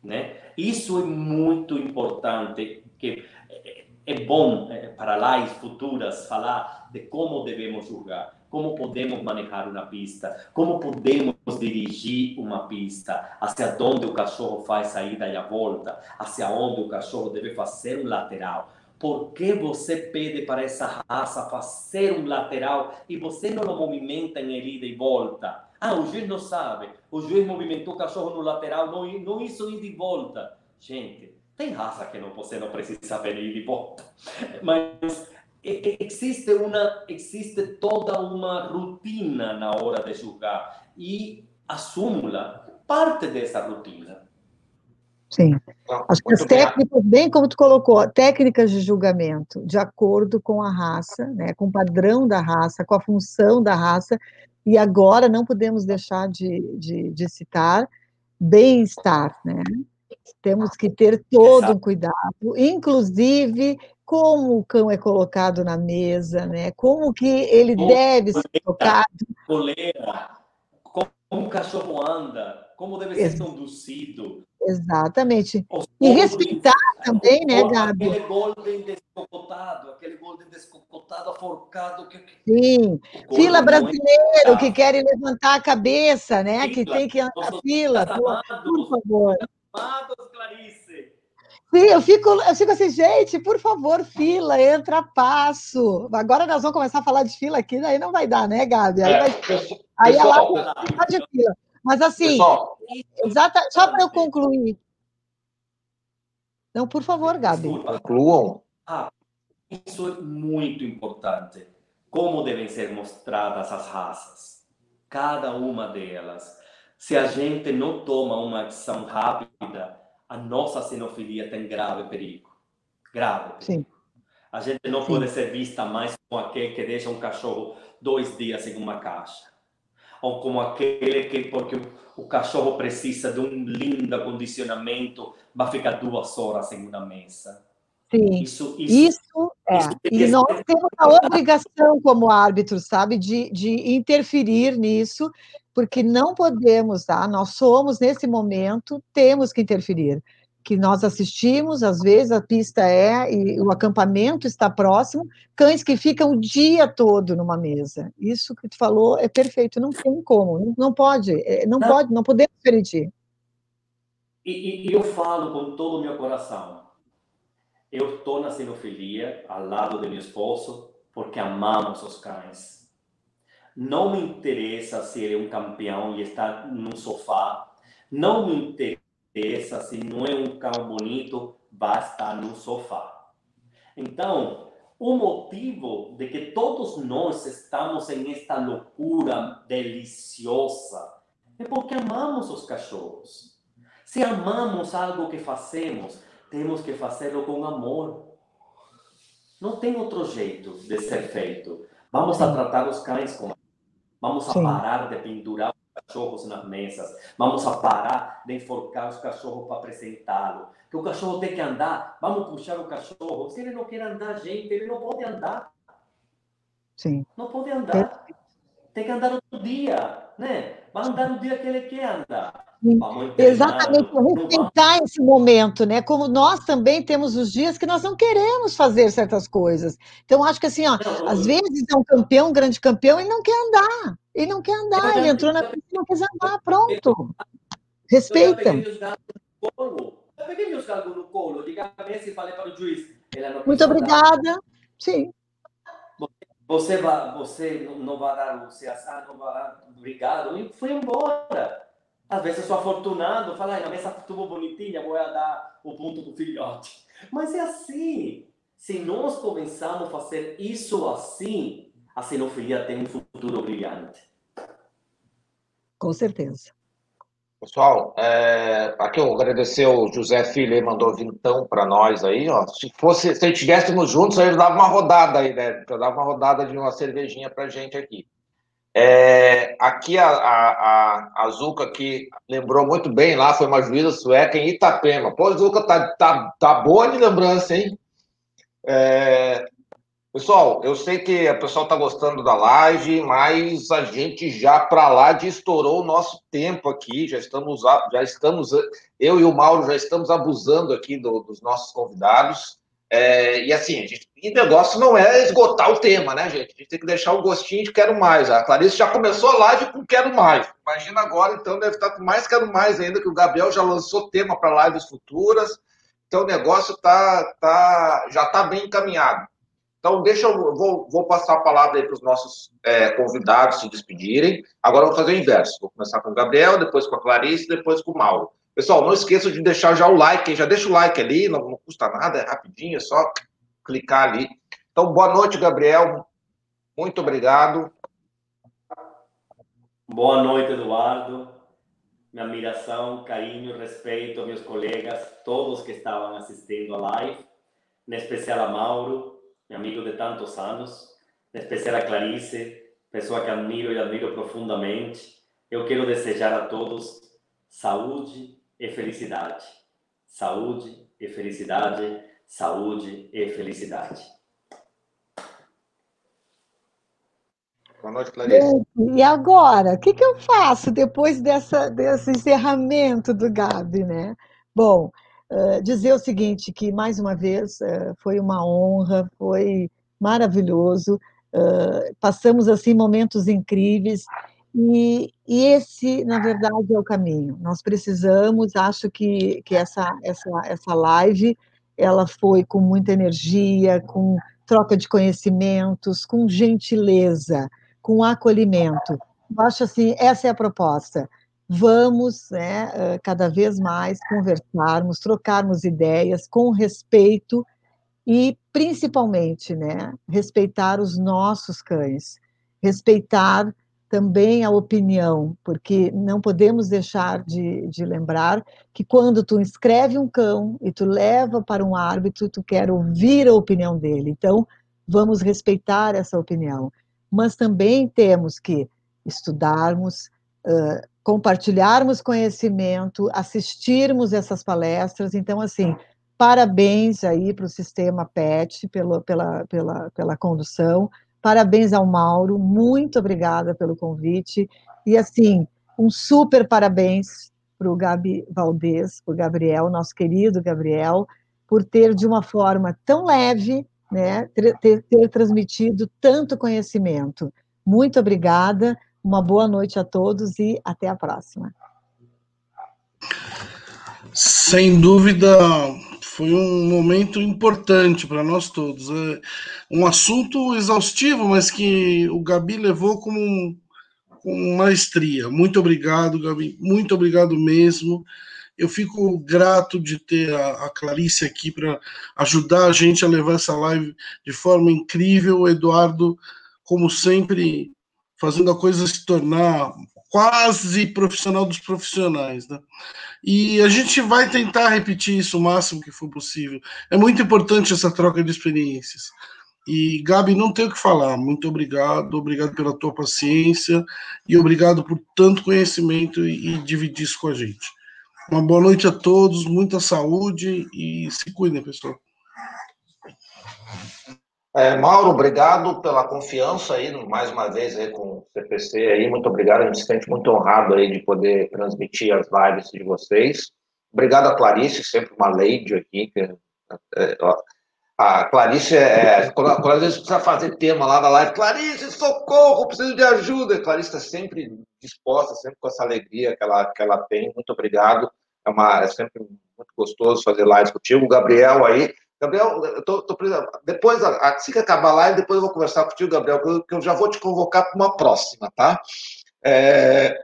Né? Isso é muito importante, que é, é bom é, para lives futuras falar de como devemos julgar como podemos manejar uma pista, como podemos dirigir uma pista, hacia onde o cachorro faz saída e a volta, hacia onde o cachorro deve fazer um lateral. Por que você pede para essa raça fazer um lateral e você não o movimenta em ida e volta? Ah, o juiz não sabe. O juiz movimentou o cachorro no lateral, não, não isso ida e volta. Gente, tem raça que não, você não precisa ver ida e volta. Mas existe uma existe toda uma rotina na hora de julgar e a súmula parte dessa rotina. Sim. Acho que as técnicas, bem como tu colocou, técnicas de julgamento de acordo com a raça, né, com o padrão da raça, com a função da raça, e agora não podemos deixar de, de, de citar bem-estar, né? Temos que ter todo um cuidado, inclusive como o cão é colocado na mesa, né? Como que ele deve ser tocado. Coleira, como o cachorro anda, como deve ser conduzido. Exatamente. E respeitar também, né, Gabi? Aquele golden descocotado, aquele golden descocotado, aforcado. Que... Sim, fila brasileiro é... que querem levantar a cabeça, né? Fila. Que tem que andar fila, por, por favor. Amados, Clarice. Sim, eu fico, eu fico assim, gente, por favor, fila, entra passo. Agora nós vamos começar a falar de fila aqui, daí não vai dar, né, Gabi? Aí, é, vai, aí pessoal, ela tá de fila. Mas assim, pessoal, exata, só para eu concluir. Não, por favor, Gabi. Concluam. Ah, isso é muito importante. Como devem ser mostradas as raças? Cada uma delas. Se a gente não toma uma ação rápida, a nossa xenofilia tem grave perigo. Grave perigo. Sim. A gente não Sim. pode ser vista mais como aquele que deixa um cachorro dois dias em uma caixa. Ou como aquele que, porque o cachorro precisa de um lindo acondicionamento, vai ficar duas horas em uma mesa. Sim, isso, isso, isso é. E nós temos a obrigação, como árbitros, sabe, de, de interferir nisso porque não podemos, tá? Nós somos, nesse momento, temos que interferir. Que nós assistimos, às vezes a pista é, e o acampamento está próximo, cães que ficam o dia todo numa mesa. Isso que tu falou é perfeito, não tem como, não, não pode, é, não, não, pode, não podemos permitir. E, e, eu falo com todo o meu coração, eu estou na sinofilia, ao lado de meu esposo, porque amamos os cães não me interessa se ele é um campeão e está num sofá. Não me interessa se não é um cão bonito, vai estar no sofá. Então, o motivo de que todos nós estamos em esta loucura deliciosa é porque amamos os cachorros. Se amamos algo que fazemos, temos que fazê-lo com amor. Não tem outro jeito de ser feito. Vamos a tratar os cães como Vamos a Sim. parar de pendurar os cachorros nas mesas. Vamos a parar de enforcar os cachorros para apresentá-lo. Que o cachorro tem que andar. Vamos puxar o cachorro. Se ele não quer andar, gente, ele não pode andar. Sim. Não pode andar. Tem que andar outro dia, né? Vai andar no dia que ele quer andar. Exatamente, respeitar esse momento, né? Como nós também temos os dias que nós não queremos fazer certas coisas. Então, acho que assim, ó, às vezes é um campeão, um grande campeão, e não quer andar. Ele não quer andar, ele entrou na pista e não quis andar, pronto. Respeita. Eu peguei meus no colo, de cabeça e falei para o juiz. Muito obrigada. Sim. Você vai, você não vai dar o CSA, não vai obrigado, e foi embora. Às vezes eu sou afortunado, fala, a mesa estuvo bonitinha, vou dar o ponto do filhote. Mas é assim. Se nós começarmos a fazer isso assim, a sinofilia tem um futuro brilhante. Com certeza. Pessoal, é, aqui eu agradecer o José Filho, ele mandou vintão para nós aí, ó. Se fosse, se estivéssemos juntos, aí dava uma rodada aí, né? Eu dava uma rodada de uma cervejinha pra gente aqui. É, aqui a, a, a, aqui lembrou muito bem lá, foi uma juíza sueca em Itapema. Pô, Zuka, tá, tá, tá boa de lembrança, hein? É, pessoal, eu sei que o pessoal tá gostando da live, mas a gente já para lá de estourou o nosso tempo aqui, já estamos, já estamos, eu e o Mauro já estamos abusando aqui do, dos nossos convidados. É, e assim, a gente, e negócio não é esgotar o tema, né, gente? A gente tem que deixar o gostinho de quero mais. A Clarice já começou a live com quero mais. Imagina agora, então, deve estar com mais quero mais ainda, que o Gabriel já lançou tema para lives futuras. Então o negócio tá, tá, já está bem encaminhado. Então, deixa eu vou, vou passar a palavra aí para os nossos é, convidados se despedirem. Agora eu vou fazer o inverso. Vou começar com o Gabriel, depois com a Clarice, depois com o Mauro. Pessoal, não esqueçam de deixar já o like, já deixa o like ali, não, não custa nada, é rapidinho, é só clicar ali. Então, boa noite, Gabriel. Muito obrigado. Boa noite, Eduardo. Minha admiração, carinho, respeito aos meus colegas, todos que estavam assistindo a live, em especial a Mauro, amigo de tantos anos, em especial a Clarice, pessoa que admiro e admiro profundamente. Eu quero desejar a todos saúde, e felicidade. Saúde e felicidade, saúde e felicidade. Boa noite, Clarice. E agora, o que, que eu faço depois dessa, desse encerramento do Gabi, né? Bom, uh, dizer o seguinte, que mais uma vez uh, foi uma honra, foi maravilhoso, uh, passamos assim momentos incríveis e, e, esse, na verdade, é o caminho. Nós precisamos, acho que, que essa, essa, essa live ela foi com muita energia, com troca de conhecimentos, com gentileza, com acolhimento. Eu acho assim, essa é a proposta. Vamos, né, cada vez mais conversarmos, trocarmos ideias com respeito e, principalmente, né, respeitar os nossos cães, respeitar também a opinião, porque não podemos deixar de, de, lembrar que quando tu escreve um cão e tu leva para um árbitro, tu quer ouvir a opinião dele. Então, vamos respeitar essa opinião. Mas também temos que estudarmos, uh, compartilharmos conhecimento, assistirmos essas palestras. Então, assim, parabéns aí para o sistema PET pela, pela, pela, pela condução. Parabéns ao Mauro, muito obrigada pelo convite. E, assim, um super parabéns para o Gabi Valdez, para o Gabriel, nosso querido Gabriel, por ter, de uma forma tão leve, né, ter, ter transmitido tanto conhecimento. Muito obrigada, uma boa noite a todos e até a próxima. Sem dúvida, foi um momento importante para nós todos. É um assunto exaustivo, mas que o Gabi levou com, com maestria. Muito obrigado, Gabi. Muito obrigado mesmo. Eu fico grato de ter a, a Clarice aqui para ajudar a gente a levar essa live de forma incrível. O Eduardo, como sempre, fazendo a coisa se tornar quase profissional dos profissionais, né? E a gente vai tentar repetir isso o máximo que for possível. É muito importante essa troca de experiências. E, Gabi, não tenho o que falar. Muito obrigado, obrigado pela tua paciência e obrigado por tanto conhecimento e, e dividir isso com a gente. Uma boa noite a todos, muita saúde e se cuidem, pessoal. É, Mauro, obrigado pela confiança aí, mais uma vez aí com o CPC aí, muito obrigado, a gente se sente muito honrado aí de poder transmitir as lives de vocês. Obrigado a Clarice, sempre uma lady aqui, que, é, a Clarice é, quando, quando às vezes precisa fazer tema lá na live, Clarice, socorro, preciso de ajuda, a Clarice está sempre disposta, sempre com essa alegria que ela, que ela tem, muito obrigado, é, uma, é sempre muito gostoso fazer lives contigo, o Gabriel aí, Gabriel, eu tô, tô depois, assim que acabar a live, depois eu vou conversar contigo, Gabriel, que eu já vou te convocar para uma próxima, tá? É,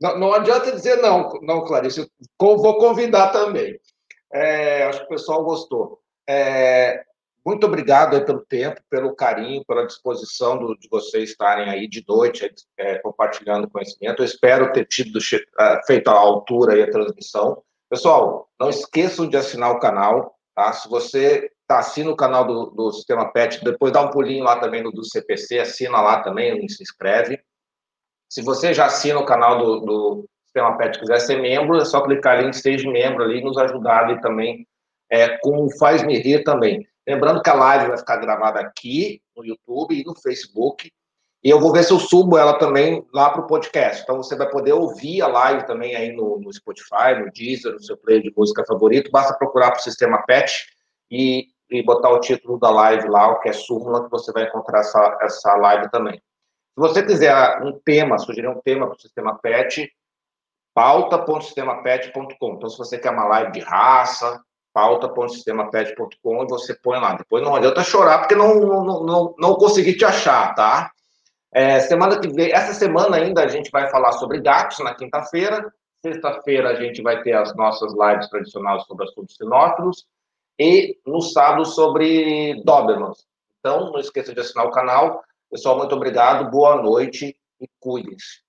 não, não, adianta dizer não, não, Clarice, eu vou convidar também. É, acho que o pessoal gostou. É, muito obrigado pelo tempo, pelo carinho, pela disposição do, de vocês estarem aí de noite é, compartilhando conhecimento. Eu espero ter tido é, feito a altura e a transmissão. Pessoal, não esqueçam de assinar o canal, Tá? Se você tá, assina o canal do, do Sistema PET, depois dá um pulinho lá também no do CPC, assina lá também, se inscreve. Se você já assina o canal do, do Sistema PET quiser ser membro, é só clicar ali em Seja Membro ali e nos ajudar ali também é, com o Faz Me Rir também. Lembrando que a live vai ficar gravada aqui no YouTube e no Facebook. E eu vou ver se eu subo ela também lá para o podcast. Então você vai poder ouvir a live também aí no, no, Spotify, no Deezer, no seu player de música favorito. Basta procurar para o sistema PET e, e, botar o título da live lá, o que é súmula, que você vai encontrar essa, essa live também. Se você quiser um tema, sugerir um tema para o sistema PET, pauta.sistemapet.com. Então, se você quer uma live de raça, pauta.sistemapet.com você põe lá. Depois não adianta chorar porque não, não, não, não consegui te achar, tá? É, semana que vem, essa semana ainda a gente vai falar sobre gatos na quinta-feira. Sexta-feira a gente vai ter as nossas lives tradicionais sobre assuntos sinófilos. E no sábado sobre Dobermans. Então, não esqueça de assinar o canal. Pessoal, muito obrigado, boa noite e cuide-se.